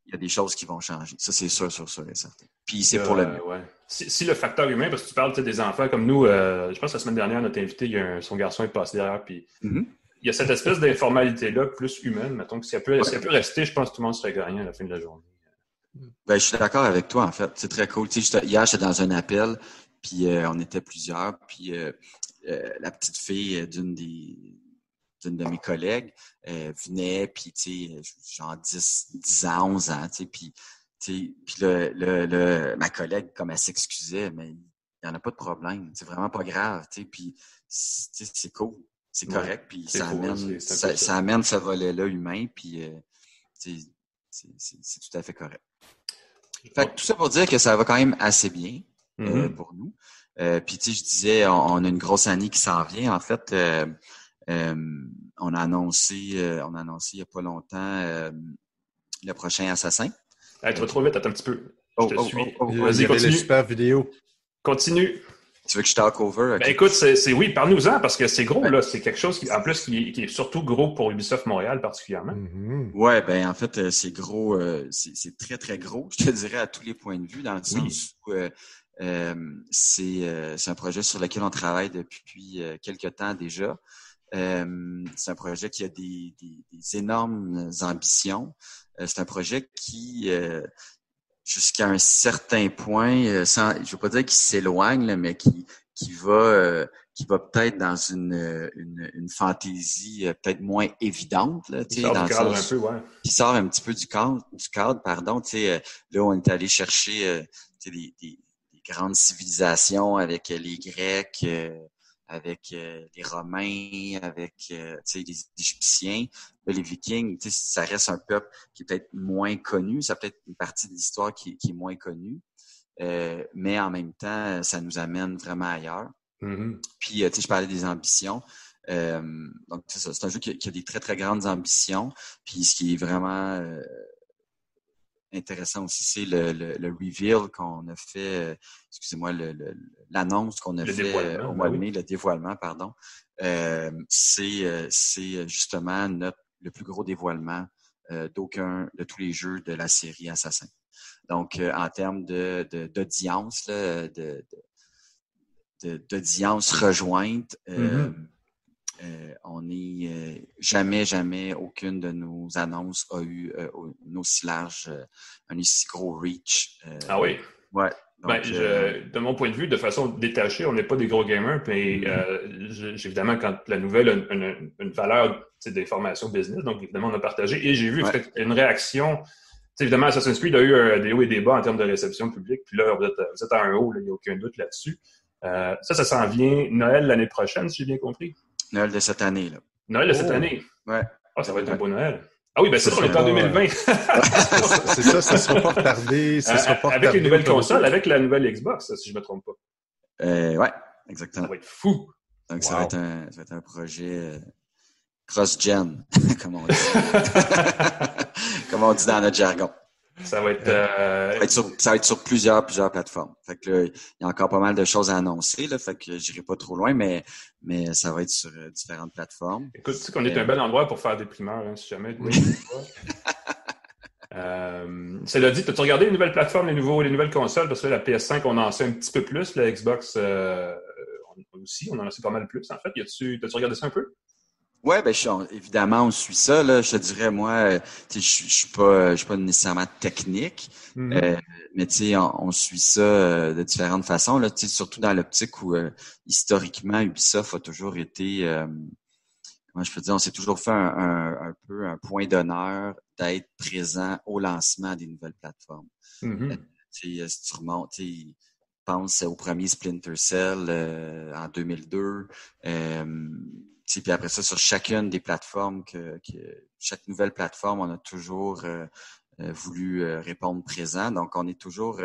il y a des choses qui vont changer. Ça, c'est sûr, sûr, sûr et certain. Puis c'est pour le mieux. Si, le facteur humain, parce que tu parles des enfants comme nous, euh, je pense que la semaine dernière, notre invité, il y a son garçon est passé derrière, puis mm-hmm. il y a cette espèce d'informalité-là plus humaine. Mettons que si elle, peut, rester, je pense que tout le monde serait gagnant à la fin de la journée. Ben, je suis d'accord avec toi, en fait. C'est très cool. Tu sais, hier, j'étais dans un appel, puis euh, on était plusieurs, puis euh, euh, la petite fille d'une des d'une de mes collègues venait, puis tu sais, genre 10, 10 ans, 11 ans, tu sais, puis, puis le, le, le, ma collègue, comme elle s'excusait, mais il n'y en a pas de problème, c'est vraiment pas grave, tu sais, puis c'est cool, c'est correct, puis ça, amène, ça, ça, amène ce volet-là humain, puis c'est tout à fait correct. Fait tout ça pour dire que ça va quand même assez bien euh, mm-hmm. pour nous. Euh, puis tu sais, je disais, on, a une grosse année qui s'en vient. En fait, euh, on a annoncé, on a annoncé il n'y a pas longtemps le prochain assassin. Hey, tu vas trop vite, attends un petit peu. Je te oh, oh, suis. Oh, Vas-y, continue. super vidéo. Continue. Tu veux que je talk over? Ben, écoute, c'est oui, parle-nous-en parce que c'est gros, là. C'est quelque chose qui, en plus, qui, est surtout gros pour Ubisoft Montréal particulièrement. Mm-hmm. Ouais, ben en fait, euh, c'est gros, euh, c'est très, très gros, je te dirais, à tous les points de vue, dans le sens où euh, c'est un projet sur lequel on travaille depuis quelques temps déjà. c'est un projet qui a des, des énormes ambitions. c'est un projet qui jusqu'à un certain point, euh, sans, je veux pas dire qu'il s'éloigne, mais qui, qui va, euh, qui va peut-être dans une, une, une fantaisie euh, peut-être moins évidente, là, qui sort, dans cadre un peu, ouais. qui sort un petit peu du cadre, du cadre, pardon. sais là, on est allé chercher des, des, des, grandes civilisations avec les Grecs, avec euh, les Romains, avec euh, les Égyptiens. les Vikings, ça reste un peuple qui est peut-être moins connu. Ça peut être une partie de l'histoire qui, qui, est moins connue. Euh, mais en même temps, ça nous amène vraiment ailleurs. Mm-hmm. Puis, tu sais, je parlais des ambitions. donc, c'est un jeu qui, qui, a des très, très grandes ambitions. Puis, ce qui est vraiment intéressant aussi, c'est le, le, reveal qu'on a fait, euh, excusez-moi, l'annonce qu'on a fait euh, au mois de ben mai, le dévoilement, pardon. Euh, c'est justement notre, le plus gros dévoilement d'aucun de tous les jeux de la série Assassin. Donc, en termes de d'audience, de, d'audience rejointe, mm-hmm. Euh, on est euh, jamais, jamais aucune de nos annonces a eu euh, un aussi large, un aussi gros reach. ah oui? Ouais. Ben, de mon point de vue, de façon détachée, on n'est pas des gros gamers, mais mm-hmm. évidemment, quand la nouvelle a une, une, valeur d'information business, donc évidemment, on a partagé. Et j'ai vu une réaction évidemment, Assassin's Creed a eu des hauts et des bas en termes de réception publique. Puis là, vous êtes, vous êtes à un haut, il n'y a aucun doute là-dessus. Ça, ça s'en vient Noël l'année prochaine, si j'ai bien compris? Noël de cette année, là. Noël de cette oh. année? Ouais. Ah, ça va être un beau Noël. Ah oui, ben c'est ça, on est en 2020. c'est ça, ça ne sera pas retardé. Ça sera pas avec les nouvelles consoles, avec la nouvelle Xbox, si je ne me trompe pas. Euh, ouais, exactement. Ça va être fou. Donc, ça, va être un, ça va être un projet euh, cross-gen, comme on dit. comme on dit dans notre jargon. Ça va être, euh... ça, va être sur, ça va être sur plusieurs, plusieurs plateformes. Fait que là, il y a encore pas mal de choses à annoncer, là, fait que j'irai pas trop loin, mais, mais ça va être sur euh, différentes plateformes. Écoute, tu sais qu'on est un bel endroit pour faire des primeurs, hein, si jamais. Oui. euh, cela dit, as-tu regardé les nouvelles plateformes, les, nouveaux, les nouvelles consoles? Parce que là, la PS5, on en sait un petit peu plus, la Xbox euh, aussi, on en sait pas mal plus, en fait. As-tu regardé ça un peu? Ouais, ben évidemment, on suit ça. Là, je te dirais, moi, euh, je, je suis pas, je pas nécessairement technique, mm-hmm. euh, mais sais, on, suit ça euh, de différentes façons. Là, surtout dans l'optique où historiquement, Ubisoft a toujours été, comment je peux dire, on s'est toujours fait un, un, peu un point d'honneur d'être présent au lancement des nouvelles plateformes. Mm-hmm. si tu remontes, tu pense au premier Splinter Cell en 2002 puis après ça, sur chacune des plateformes, que, chaque nouvelle plateforme, on a toujours euh, euh, voulu euh, répondre présent. Donc, on est toujours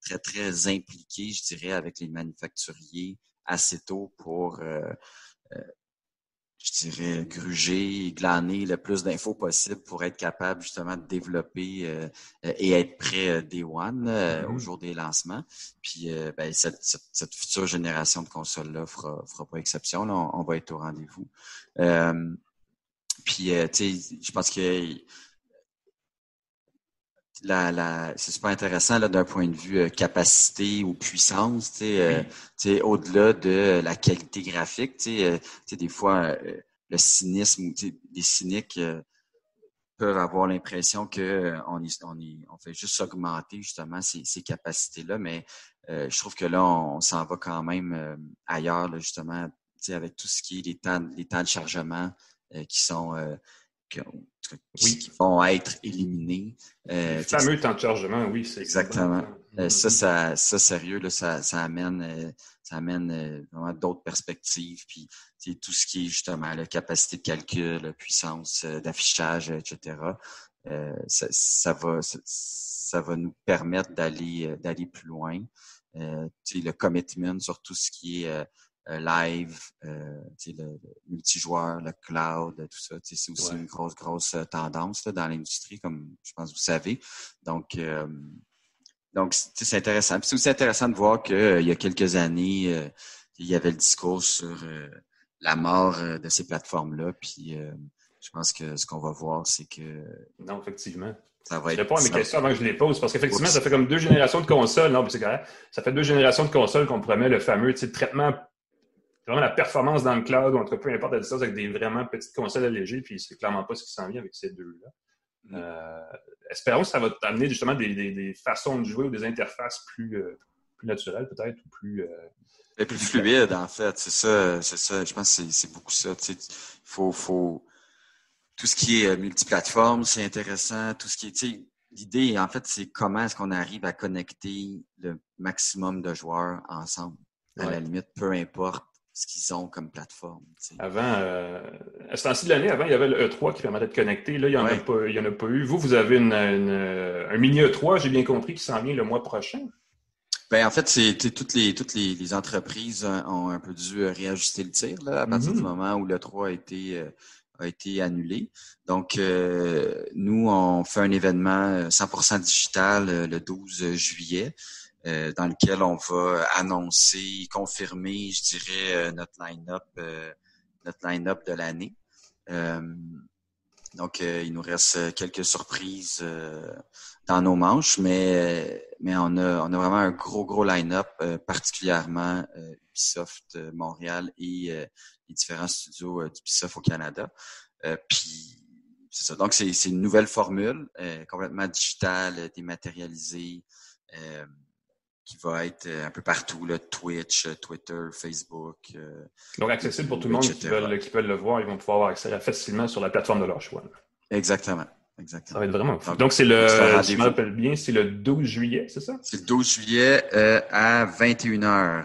très, très impliqué, je dirais, avec les manufacturiers assez tôt pour je dirais, gruger, glaner le plus d'infos possible pour être capable justement de développer euh, et être prêt euh, day one euh, au mm-hmm. jour des lancements. Puis ben, cette, cette, future génération de consoles-là fera, fera pas exception. Là. On, va être au rendez-vous. puis, tu sais, je pense que la, la, c'est super intéressant d'un point de vue capacité ou puissance, tu sais, au-delà de la qualité graphique, tu sais, des fois le cynisme, les cyniques peuvent avoir l'impression que on, on, on, fait juste augmenter justement ces, ces capacités-là, mais je trouve que là, on, s'en va quand même ailleurs, là, justement, avec tout ce qui est les temps, les temps de chargement qui sont oui. qui vont être éliminés. Euh, le fameux temps de chargement, oui, c'est exactement. Euh, ça, ça, ça, sérieux, là, ça, ça amène, euh, ça amène euh, vraiment d'autres perspectives. Puis tout ce qui est justement la capacité de calcul, la puissance d'affichage, etc. Ça, ça, va, ça, va nous permettre d'aller, d'aller plus loin. le commitment sur tout ce qui est euh, live, euh, le, multijoueur, le cloud, tout ça. C'est aussi une grosse, grosse euh, tendance là, dans l'industrie, comme je pense que vous savez. Donc, donc c'est intéressant. c'est aussi intéressant de voir qu'il y a quelques années, il y avait le discours sur la mort de ces plateformes-là. Puis je pense que ce qu'on va voir, c'est que. Non, effectivement. Ça va je réponds à mes questions avant que je les pose, parce qu'effectivement, ça fait comme deux générations de consoles. Non, c'est correct. Ça fait deux générations de consoles qu'on promet le fameux traitement vraiment la performance dans le cloud, ou entre peu importe la distance, avec des vraiment petites consoles allégées, puis c'est clairement pas ce qui s'en vient avec ces deux-là. Mm. Euh, espérons que ça va t'amener justement des, des, des, façons de jouer ou des interfaces plus, euh, plus naturelles, peut-être, ou plus. Euh, Et plus fluides, en fait. C'est ça, c'est ça. Je pense que c'est beaucoup ça. Il faut, faut. Tout ce qui est multiplateforme, c'est intéressant. Tout ce qui est. L'idée, en fait, c'est comment est-ce qu'on arrive à connecter le maximum de joueurs ensemble. À la limite, peu importe ce qu'ils ont comme plateforme. Avant, euh, à ce temps-ci de l'année, avant, il y avait le E3 qui permettait de connecter. Là, il n'y en, en a pas eu. Vous, vous avez une, un mini E3, j'ai bien compris, qui s'en vient le mois prochain. Ben, en fait, c'est toutes les toutes les, entreprises ont un peu dû réajuster le tir là, à partir du mm-hmm. moment où le 3 a été euh, a été annulé. Donc, euh, nous, on fait un événement 100% digital le 12 juillet. Euh, dans lequel on va annoncer, confirmer, je dirais, euh, notre line-up, euh, notre line-up de l'année. donc, il nous reste quelques surprises dans nos manches, mais mais on a on a vraiment un gros gros line-up, particulièrement Ubisoft Montréal et les différents studios d'Ubisoft au Canada. puis c'est ça. Donc, c'est une nouvelle formule, complètement digitale, dématérialisée. Qui va être un peu partout, là, Twitch, Twitter, Facebook. Donc accessible pour tout le monde qui veulent, qui veulent, le voir, ils vont pouvoir avoir accès facilement sur la plateforme de leur choix. Exactement. Exactement. Ça va être vraiment fou. Donc, c'est le, je me rappelle bien, c'est le 12 juillet, c'est ça? C'est le 12 juillet euh, à 21h.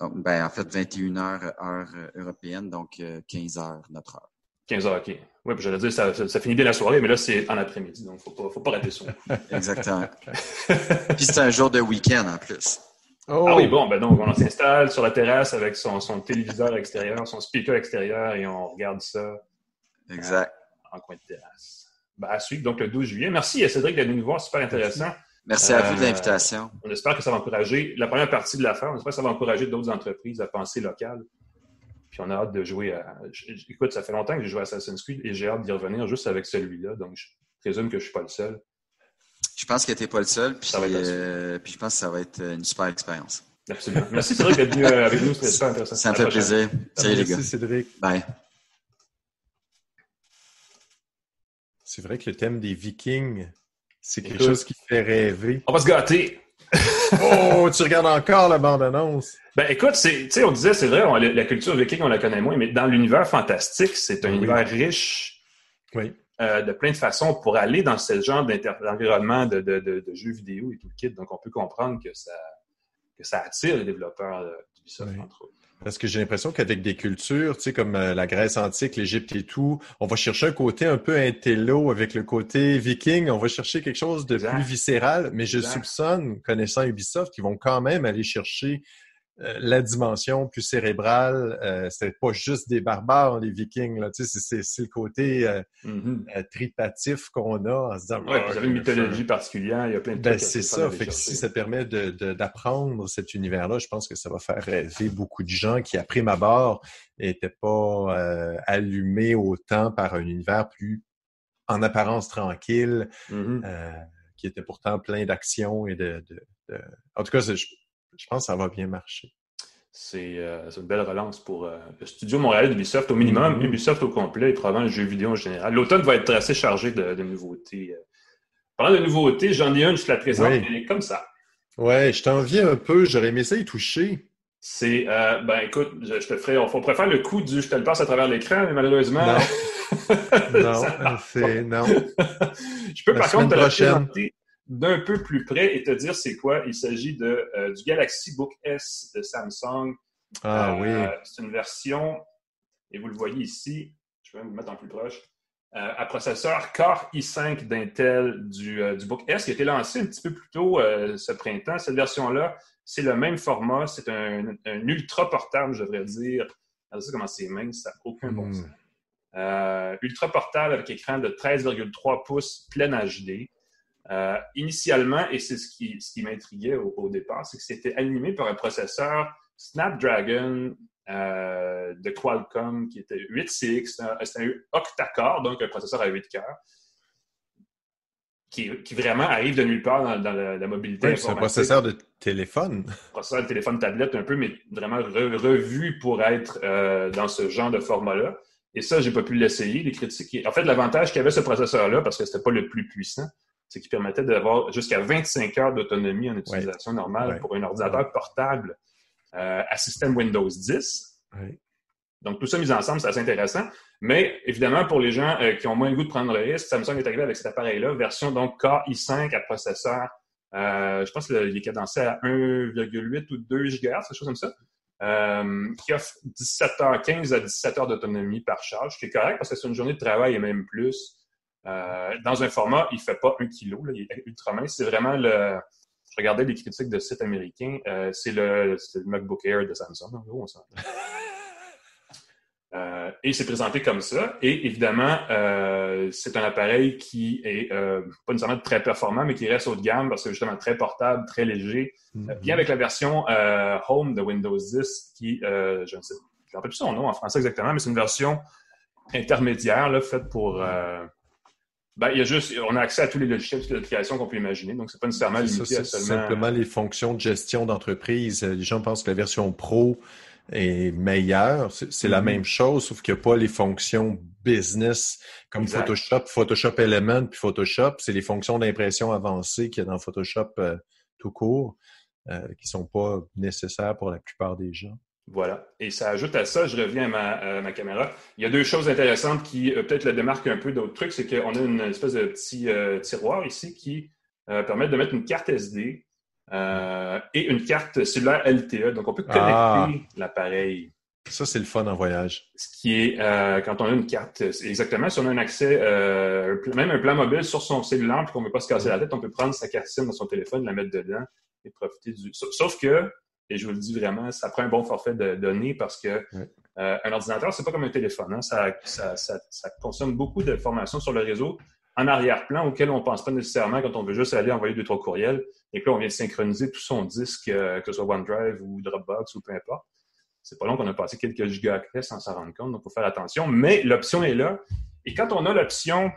Donc, ben, en fait, 21h heure euh, européenne, donc 15h euh, notre heure. 15h, OK. Oui, puis j'allais dire, ça, ça, finit bien la soirée, mais là, c'est en après-midi, donc faut pas, faut pas rater ça. Exactement. puis c'est un jour de week-end en plus. Oh. Ah oui, bon, ben donc, on s'installe sur la terrasse avec son, son téléviseur extérieur, son speaker extérieur, et on regarde ça. Exact. en coin de terrasse ben, à suivre, donc le 12 juillet. Merci à Cédric d'être venu nous voir, super intéressant. Merci à vous de euh, l'invitation. On espère que ça va encourager la première partie de l'affaire. On espère que ça va encourager d'autres entreprises à penser local. Puis on a hâte de jouer à. Écoute, ça fait longtemps que j'ai joué à Assassin's Creed et j'ai hâte d'y revenir juste avec celui-là. Donc, je présume que je ne suis pas le seul. Je pense que tu n'es pas le seul. Puis, euh, puis je pense que ça va être une super expérience. Absolument. Merci Cédric d'être venu euh, avec nous. C'était super intéressant. Ça me fait plaisir. Salut les gars. Merci Cédric. Bye. C'est vrai que le thème des Vikings, c'est quelque chose qui fait rêver. On va se gâter! Oh, tu regardes encore la bande-annonce. Ben écoute, tu sais, on disait, c'est vrai, la culture viking, on la connaît moins, mais dans l'univers fantastique, c'est un univers riche oui. Euh, de plein de façons pour aller dans ce genre d'environnement de, de, jeux vidéo et tout le kit. Donc, on peut comprendre que ça, que ça attire les développeurs d'Ubisoft, entre autres. Parce que j'ai l'impression qu'avec des cultures, tu sais, comme euh, la Grèce antique, l'Égypte et tout, on va chercher un côté un peu intello avec le côté viking. On va chercher quelque chose de plus viscéral. Mais je soupçonne, connaissant Ubisoft, qu'ils vont quand même aller chercher la dimension plus cérébrale, euh, c'est pas juste des barbares, les Vikings. Là, tu sais, c'est, le côté euh, mm-hmm. euh, tripatif qu'on a en se disant. Ouais, avez une mythologie particulière, il y a plein de ben, C'est ça. Fait que si ça permet de, d'apprendre cet univers-là, je pense que ça va faire rêver beaucoup de gens qui, après ma barre, n'étaient pas allumés autant par un univers plus en apparence tranquille, mm-hmm. qui était pourtant plein d'action et de, de, de... En tout cas, je, je pense que ça va bien marcher. C'est euh, une belle relance pour euh, le studio montréalais d'Ubisoft, au minimum, mm-hmm. Ubisoft au complet et probablement le jeu vidéo en général. L'automne va être assez chargé de, nouveautés. Euh. Parlant de nouveautés, j'en ai une, je te la présente, elle est comme ça. Ouais, je t'envie un peu, j'aurais aimé ça y toucher. C'est, ben écoute, je, te ferai, on, pourrait faire le coup du je te le passe à travers l'écran, mais malheureusement. Non, non, c'est, non. je peux par contre te la présenter d'un peu plus près et te dire c'est quoi. Il s'agit de, euh, du Galaxy Book S de Samsung. Ah oui. Euh, c'est une version, et vous le voyez ici, je vais vous mettre en plus proche, euh, à processeur Core i5 d'Intel du, du, Book S qui a été lancé un petit peu plus tôt ce printemps. Cette version-là, c'est le même format, c'est un, ultra portable, je devrais dire. Regardez ça comment c'est mince, ça n'a aucun bon hmm. sens. ultra portable avec écran de 13,3 pouces plein HD. Euh, initialement, et c'est ce qui, ce qui m'intriguait au, départ, c'est que c'était animé par un processeur Snapdragon euh, de Qualcomm qui était 8CX, c'était un octa-core, donc un processeur à 8 cœurs. Qui, vraiment arrive de nulle part dans, la, mobilité. c'est un processeur de téléphone. Processeur de téléphone tablette un peu, mais vraiment revu pour être euh, dans ce genre de format-là. Et ça, j'ai pas pu l'essayer. Les critiques. En fait, l'avantage qu'avait ce processeur-là, parce que c'était pas le plus puissant, c'est qui permettait d'avoir jusqu'à 25 heures d'autonomie en utilisation normale pour un ordinateur portable euh, à système Windows 10. Donc, tout ça mis ensemble, c'est assez intéressant. Mais évidemment, pour les gens euh, qui ont moins le goût de prendre le risque, Samsung est arrivé avec cet appareil-là, version donc i5 à processeur. Euh, je pense qu'il est cadencé à 1,8 ou 2 GHz, quelque chose comme ça. qui offre 17h15 à 17 heures d'autonomie par charge, ce qui est correct parce que c'est une journée de travail et même plus. Euh, dans un format, il ne fait pas un kilo, il est ultra mince. C'est vraiment le. Je regardais les critiques de sites américains, euh, c'est le, MacBook Air de Samsung, en gros, on euh, et c'est présenté comme ça. Et évidemment, c'est un appareil qui est pas nécessairement très performant, mais qui reste haut de gamme parce que justement très portable, très léger. Mm-hmm. bien avec la version Home de Windows 10, qui, je ne sais, je rappelle plus son nom en français exactement, mais c'est une version intermédiaire là, faite pour ben, il y a juste, on a accès à tous les logiciels, toutes les applications qu'on peut imaginer, donc c'est pas nécessairement limité à seulement... simplement les fonctions de gestion d'entreprise. Les gens pensent que la version pro est meilleure. C'est la mm-hmm. même chose, sauf qu'il n'y a pas les fonctions business comme Photoshop, Photoshop Element puis Photoshop. C'est les fonctions d'impression avancées qu'il y a dans Photoshop euh, tout court. qui ne sont pas nécessaires pour la plupart des gens. Voilà. Et ça ajoute à ça, je reviens à ma, caméra. Il y a deux choses intéressantes qui peut-être la démarquent un peu d'autres trucs. C'est qu'on a une espèce de petit tiroir ici qui permet de mettre une carte SD et une carte cellulaire LTE. Donc, on peut connecter ah. l'appareil ça, c'est le fun en voyage. Ce qui est, euh, quand on a une carte, exactement, si on a un accès, euh, même un plan mobile sur son cellulaire, puis qu'on ne veut pas se casser la tête, on peut prendre sa carte SIM dans son téléphone, la mettre dedans et profiter du... Sauf que, et je vous le dis vraiment, ça prend un bon forfait de données parce que euh, un ordinateur, c'est pas comme un téléphone. Hein. Ça, ça, ça, ça, consomme beaucoup d'informations sur le réseau en arrière-plan auquel on ne pense pas nécessairement quand on veut juste aller envoyer deux, trois courriels. Et puis là, on vient synchroniser tout son disque, que ce soit OneDrive ou Dropbox ou peu importe. C'est pas long qu'on a passé quelques gigaoctets sans s'en rendre compte, donc il faut faire attention. Mais l'option est là. Et quand on a l'option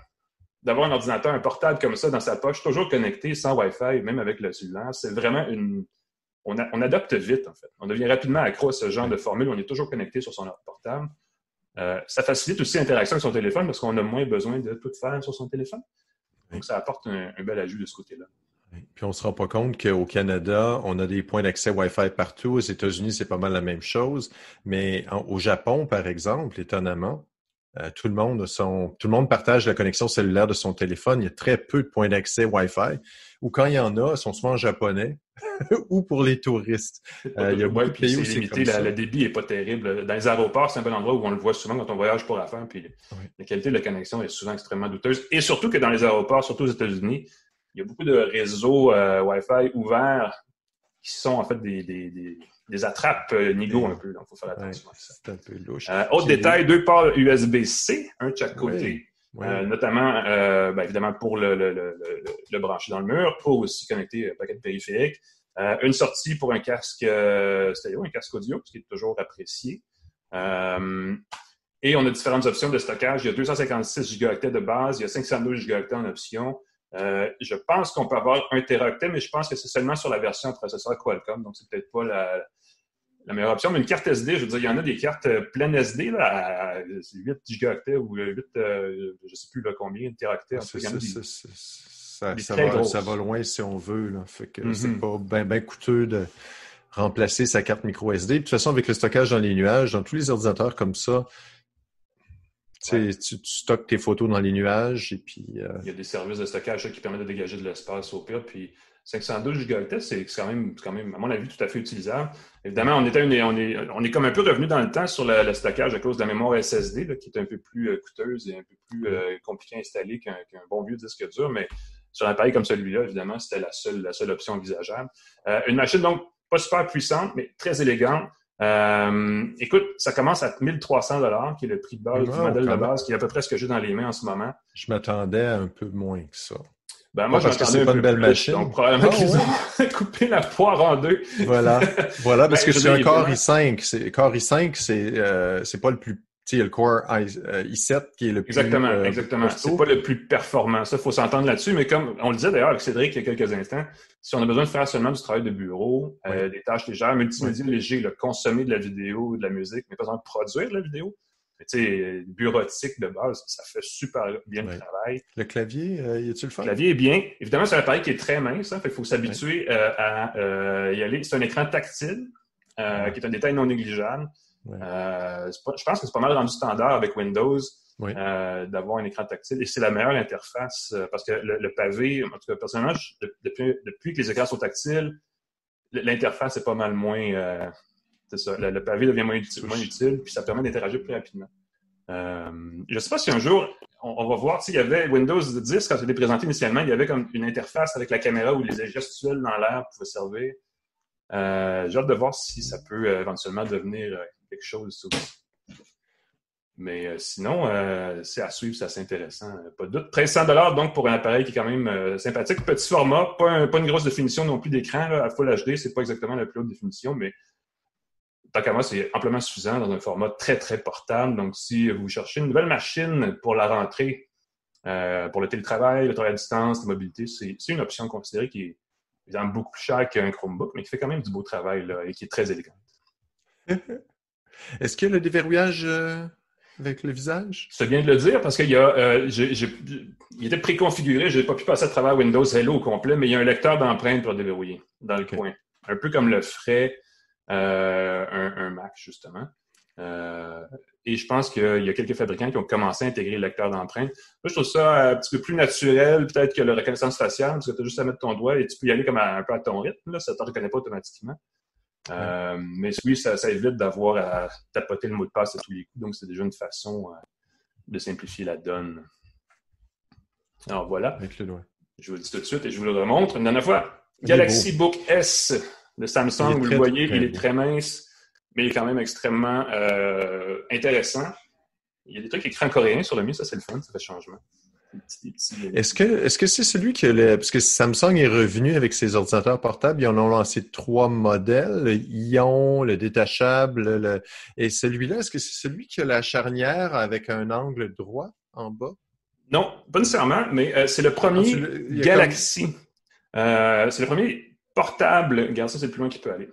d'avoir un ordinateur, un portable comme ça dans sa poche, toujours connecté, sans Wi-Fi, même avec le cellulaire, c'est vraiment une. On, adopte vite, en fait. On devient rapidement accro à ce genre de formule. On est toujours connecté sur son portable. Euh, ça facilite aussi l'interaction avec son téléphone parce qu'on a moins besoin de tout faire sur son téléphone. Donc, ça apporte un bel ajout de ce côté-là. Puis on ne se rend pas compte qu'au Canada, on a des points d'accès Wi-Fi partout. Aux États-Unis, c'est pas mal la même chose. Mais au Japon, par exemple, étonnamment, euh, tout le monde son, tout le monde partage la connexion cellulaire de son téléphone. Il y a très peu de points d'accès Wi-Fi. Ou quand il y en a, ils sont souvent en japonais ou pour les touristes. Euh, il y a beaucoup de pays où c'est limité. le débit n'est pas terrible. Dans les aéroports, c'est un bon endroit où on le voit souvent quand on voyage pour affaires. Puis la qualité de la connexion est souvent extrêmement douteuse. Et surtout que dans les aéroports, surtout aux États-Unis, il y a beaucoup de réseaux euh, Wi-Fi ouverts qui sont en fait des, des, des, attrapes euh, Nigo un peu. Donc, il faut faire attention à ça. C'est un peu louche. Euh, autre détail, deux ports USB-C, un de chaque côté. Notamment, ben, évidemment, pour le, le, le, le, brancher dans le mur, pour aussi connecter un paquet de périphériques. une sortie pour un casque stéréo, un casque audio, ce qui est toujours apprécié. et on a différentes options de stockage. Il y a 256 Go de base, il y a 512 Go en option. Euh, je pense qu'on peut avoir un teraoctet, mais je pense que c'est seulement sur la version processeur Qualcomm, donc c'est peut-être pas la, meilleure option. Mais une carte SD, je veux dire, il y en a des cartes euh, pleines SD là, à 8 gigaoctets ou 8, euh, je ne sais plus là, combien, teraoctets. ça, ça, va, loin si on veut. Là. Fait que c'est mm-hmm. pas bien coûteux de remplacer sa carte micro SD. De toute façon, avec le stockage dans les nuages, dans tous les ordinateurs comme ça, tu, stockes tes photos dans les nuages et puis. Euh, Il y a des services de stockage qui permettent de dégager de l'espace au pire. Puis 512 Go c'est quand même, quand même, à mon avis, tout à fait utilisable. Évidemment, on, était on, est, on est comme un peu revenu dans le temps sur le, stockage à cause de la mémoire SSD, qui est un peu plus euh, coûteuse et un peu plus euh, compliqué à installer qu'un bon vieux disque dur. Mais sur un appareil comme celui-là, évidemment, c'était la seule, la seule option envisageable. une machine, donc, pas super puissante, mais très élégante. Euh, écoute, ça commence à 1300 dollars, qui est le prix de base du modèle de base, qui est à peu près ce que j'ai dans les mains en ce moment. Je m'attendais à un peu moins que ça. Ben, moi, parce que c'est pas une belle machine. Donc, probablement qu'ils ont coupé la poire en deux. Voilà. Voilà, parce ben, que c'est un Core i5. Core i5, c'est, euh, c'est pas le plus il y a le Core i7 euh, qui est le plus. Exactement, euh, exactement. C'est pas le plus performant. Ça, il faut s'entendre là-dessus. Mais comme on le disait d'ailleurs avec Cédric il y a quelques instants, si on a besoin de faire seulement du travail de bureau, euh, des tâches légères, multimédia léger, le consommer de la vidéo, de la musique, mais pas besoin de produire de la vidéo. Tu sais, bureautique de base, ça fait super bien le travail. Le clavier, y a-tu le fun? Le clavier est bien. Évidemment, c'est un appareil qui est très mince. Hein, il faut s'habituer à y aller. C'est un écran tactile, qui est un détail non négligeable. Euh, je pense que c'est pas mal rendu standard avec Windows euh, d'avoir un écran tactile et c'est la meilleure interface euh, parce que le, pavé, en tout cas personnellement, depuis, depuis, que les écrans sont tactiles, l'interface est pas mal moins. C'est ça, le, pavé devient moins utile, moins utile puis ça permet d'interagir plus rapidement. je ne sais pas si un jour, on, va voir, il y avait Windows 10, quand c'était présenté initialement, il y avait comme une interface avec la caméra où les gestuels dans l'air pouvaient servir. J'ai hâte de voir si ça peut éventuellement devenir quelque chose Mais euh, sinon, euh, c'est à suivre, c'est assez intéressant. Pas de doute. 1300 donc pour un appareil qui est quand même euh, sympathique. Petit format, pas, pas, une grosse définition non plus d'écran. À Full HD, c'est pas exactement la plus haute définition, mais tant qu'à moi, c'est amplement suffisant dans un format très, très portable. Donc, si vous cherchez une nouvelle machine pour la rentrée, pour le télétravail, le travail à distance, la mobilité, c'est une option considérée qui est évidemment beaucoup plus chère qu'un Chromebook, mais qui fait quand même du beau travail là, et qui est très élégante. Est-ce qu'il y a le déverrouillage euh, avec le visage? C'est bien de le dire parce qu'il y a, euh, il était préconfiguré. Je n'ai pas pu passer à travers Windows Hello au complet, mais il y a un lecteur d'empreintes pour déverrouiller dans le coin. un peu comme le ferait un, un, Mac, justement. et je pense qu'il y a quelques fabricants qui ont commencé à intégrer le lecteur d'empreinte. Moi, je trouve ça un petit peu plus naturel, peut-être que le reconnaissance faciale, parce que tu as juste à mettre ton doigt et tu peux y aller comme un peu à ton rythme. Là, ça ne te reconnaît pas automatiquement. Euh, mais oui, ça, évite d'avoir à tapoter le mot de passe à tous les coups. Donc, c'est déjà une façon euh, de simplifier la donne. Alors voilà. Avec le doigt. Je vous le dis tout de suite et je vous le remontre une dernière fois. Galaxy Book S de Samsung, vous le voyez, il est très mince, mais il est quand même extrêmement euh, intéressant. Il y a des trucs écrits en coréen sur le mien, ça c'est le fun, ça fait changement. Est-ce que est-ce que c'est celui que le, parce que Samsung est revenu avec ses ordinateurs portables, ils en ont lancé trois modèles, le Ion, le détachable, le, et celui-là, est-ce que c'est celui qui a la charnière avec un angle droit en bas? Non, pas nécessairement, mais euh, c'est le premier ah, Galaxy. Euh, c'est le premier portable. Ça, c'est le plus loin qu'il peut aller.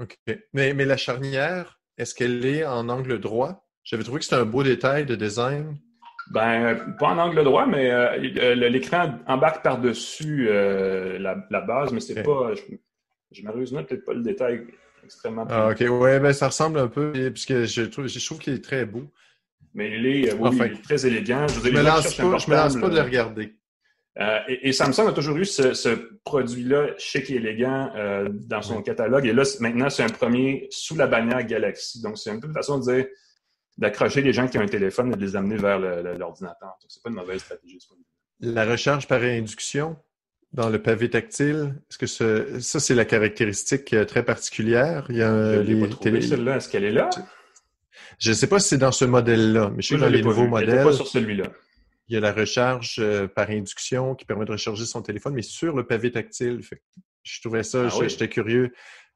OK. Mais, mais la charnière, est-ce qu'elle est en angle droit? J'avais trouvé que c'était un beau détail de design. Ben, pas en angle droit, mais euh, euh, l'écran embarque par-dessus euh, la, base, mais c'est pas. Je, m'arruse peut-être pas le détail extrêmement. Ah, ok, ouais, ben ça ressemble un peu, puisque je trouve, je trouve qu'il est très beau. Mais il est, très élégant. Je, me lance pas, je me lance pas de le regarder. Et, Samsung a toujours eu ce, produit-là chic et élégant dans son catalogue. Et là, maintenant, c'est un premier sous la bannière Galaxy. Donc, c'est un peu une façon de dire d'accrocher les gens qui ont un téléphone et de les amener vers l'ordinateur. Ce n'est pas une mauvaise stratégie. La recharge par induction dans le pavé tactile, est-ce que ça, c'est la caractéristique euh, très particulière? Il y a les télé... celle-là. Est-ce qu'elle est là? Je ne sais pas si c'est dans ce modèle-là, mais je sais que dans les nouveaux modèles. pas sur celui-là. Il y a la recharge euh, par induction qui permet de recharger son téléphone, mais sur le pavé tactile. je trouvais ça, ah j'étais curieux.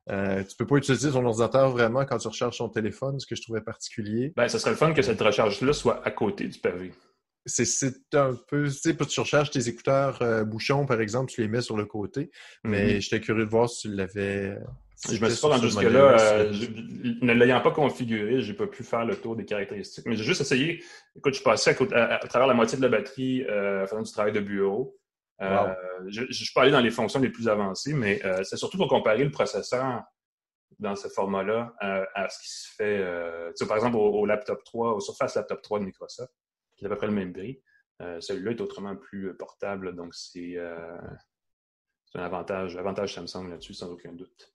Euh, tu peux pas utiliser ton ordinateur vraiment quand tu recharges ton téléphone, ce que je trouvais particulier. Ben, ça serait le fun que cette recharge-là soit à côté du pavé. C'est un peu, tu sais, tu recharges tes écouteurs euh, bouchons, par exemple, tu les mets sur le côté. Mais mm-hmm. j'étais curieux de voir si tu l'avais. je me suis pas rendu jusque-là. Euh, ne l'ayant pas configuré, j'ai pas pu faire le tour des caractéristiques. Mais j'ai juste essayé. Écoute, je suis passé à, travers la moitié de la batterie euh, faisant du travail de bureau. Euh, je ne suis pas allé dans les fonctions les plus avancées, mais c'est surtout pour comparer le processeur dans ce format-là à ce qui se fait, par exemple, au, laptop 3, au Surface Laptop 3 de Microsoft, qui est à peu près le même prix. Celui-là est autrement plus portable, donc c'est un avantage, avantage Samsung là-dessus, sans aucun doute.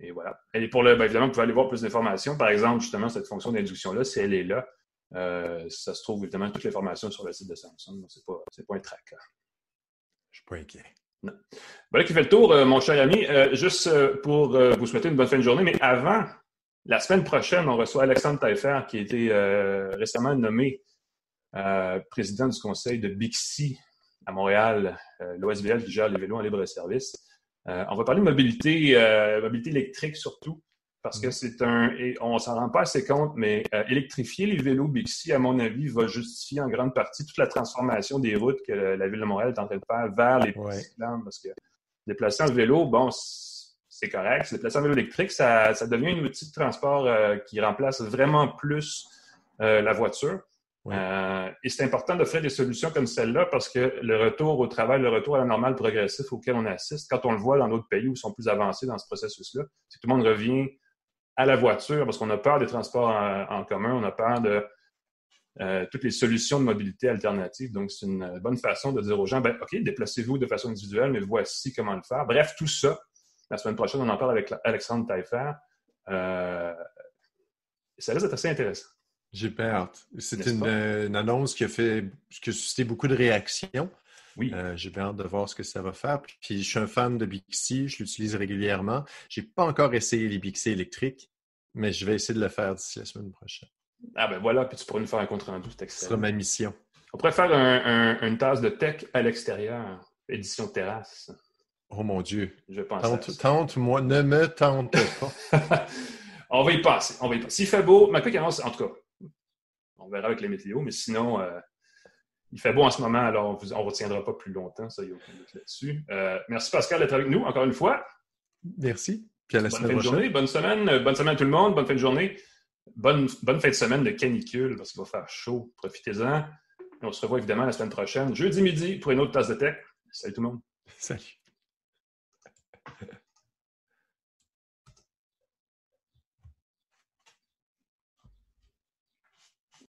Et voilà. Et pour le, ben, évidemment, vous pouvez aller voir plus d'informations. Par exemple, justement, cette fonction d'induction-là, si elle est là, ça se trouve évidemment toutes les informations sur le site de Samsung. Donc, ce n'est pas, pas un tracker. Je suis pas inquiet. Non. Voilà qui fait le tour, euh, mon cher ami. Euh, juste euh, pour vous souhaiter une bonne fin de journée, mais avant, la semaine prochaine, on reçoit Alexandre Taillefer, qui a été récemment nommé président du conseil de Bixi à Montréal, l'OSBL qui gère les vélos en libre service. on va parler de mobilité, mobilité électrique surtout parce que c'est un, et on s'en rend pas assez compte, mais euh, électrifier les vélos Bixi, à mon avis, va justifier en grande partie toute la transformation des routes que la ville de Montréal est en train de faire vers les pistes parce que déplacer en vélo, bon, c'est correct. Se déplacer en vélo électrique, ça, ça devient un outil de transport euh, qui remplace vraiment plus euh, la voiture. Et c'est important d'offrir des solutions comme celle-là parce que le retour au travail, le retour à la normale progressif auquel on assiste, quand on le voit dans d'autres pays où ils sont plus avancés dans ce processus-là, c'est que tout le monde revient à la voiture parce qu'on a peur des transports en, commun, on a peur de euh, toutes les solutions de mobilité alternatives. Donc, c'est une bonne façon de dire aux gens, ben, OK, déplacez-vous de façon individuelle, mais voici comment le faire. Bref, tout ça, la semaine prochaine, on en parle avec Alexandre Taillefer. Euh, ça risque d'être assez intéressant. J'ai hâte. C'est une, annonce qui a fait, qui a suscité beaucoup de réactions. Oui. Euh, j'ai bien hâte de voir ce que ça va faire. Puis je suis un fan de Bixi, je l'utilise régulièrement. J'ai pas encore essayé les Bixi électriques, mais je vais essayer de le faire d'ici la semaine prochaine. Ah ben voilà, puis tu pourras nous faire un compte rendu, c'est excellent. Ce sera ma mission. On pourrait faire une tasse de tech à l'extérieur, édition terrasse. Oh mon Dieu. Je pense. Tente, tente, moi, ne me tente pas. on va y passer. On va y passer. S'il fait beau, ma annonce, en tout cas, on verra avec les météos, mais sinon, euh, il fait beau en ce moment, alors on ne retiendra pas plus longtemps, ça, il n'y a aucun doute là-dessus. Euh, merci Pascal d'être avec nous encore une fois. Merci. Puis à la bonne semaine fin de journée, bonne semaine, euh, bonne semaine à tout le monde, bonne fin de journée. Bonne, bonne fin de semaine de canicule parce qu'il va faire chaud. Profitez-en. On se revoit évidemment la semaine prochaine, jeudi midi, pour une autre tasse de tech. Salut tout le monde. Salut.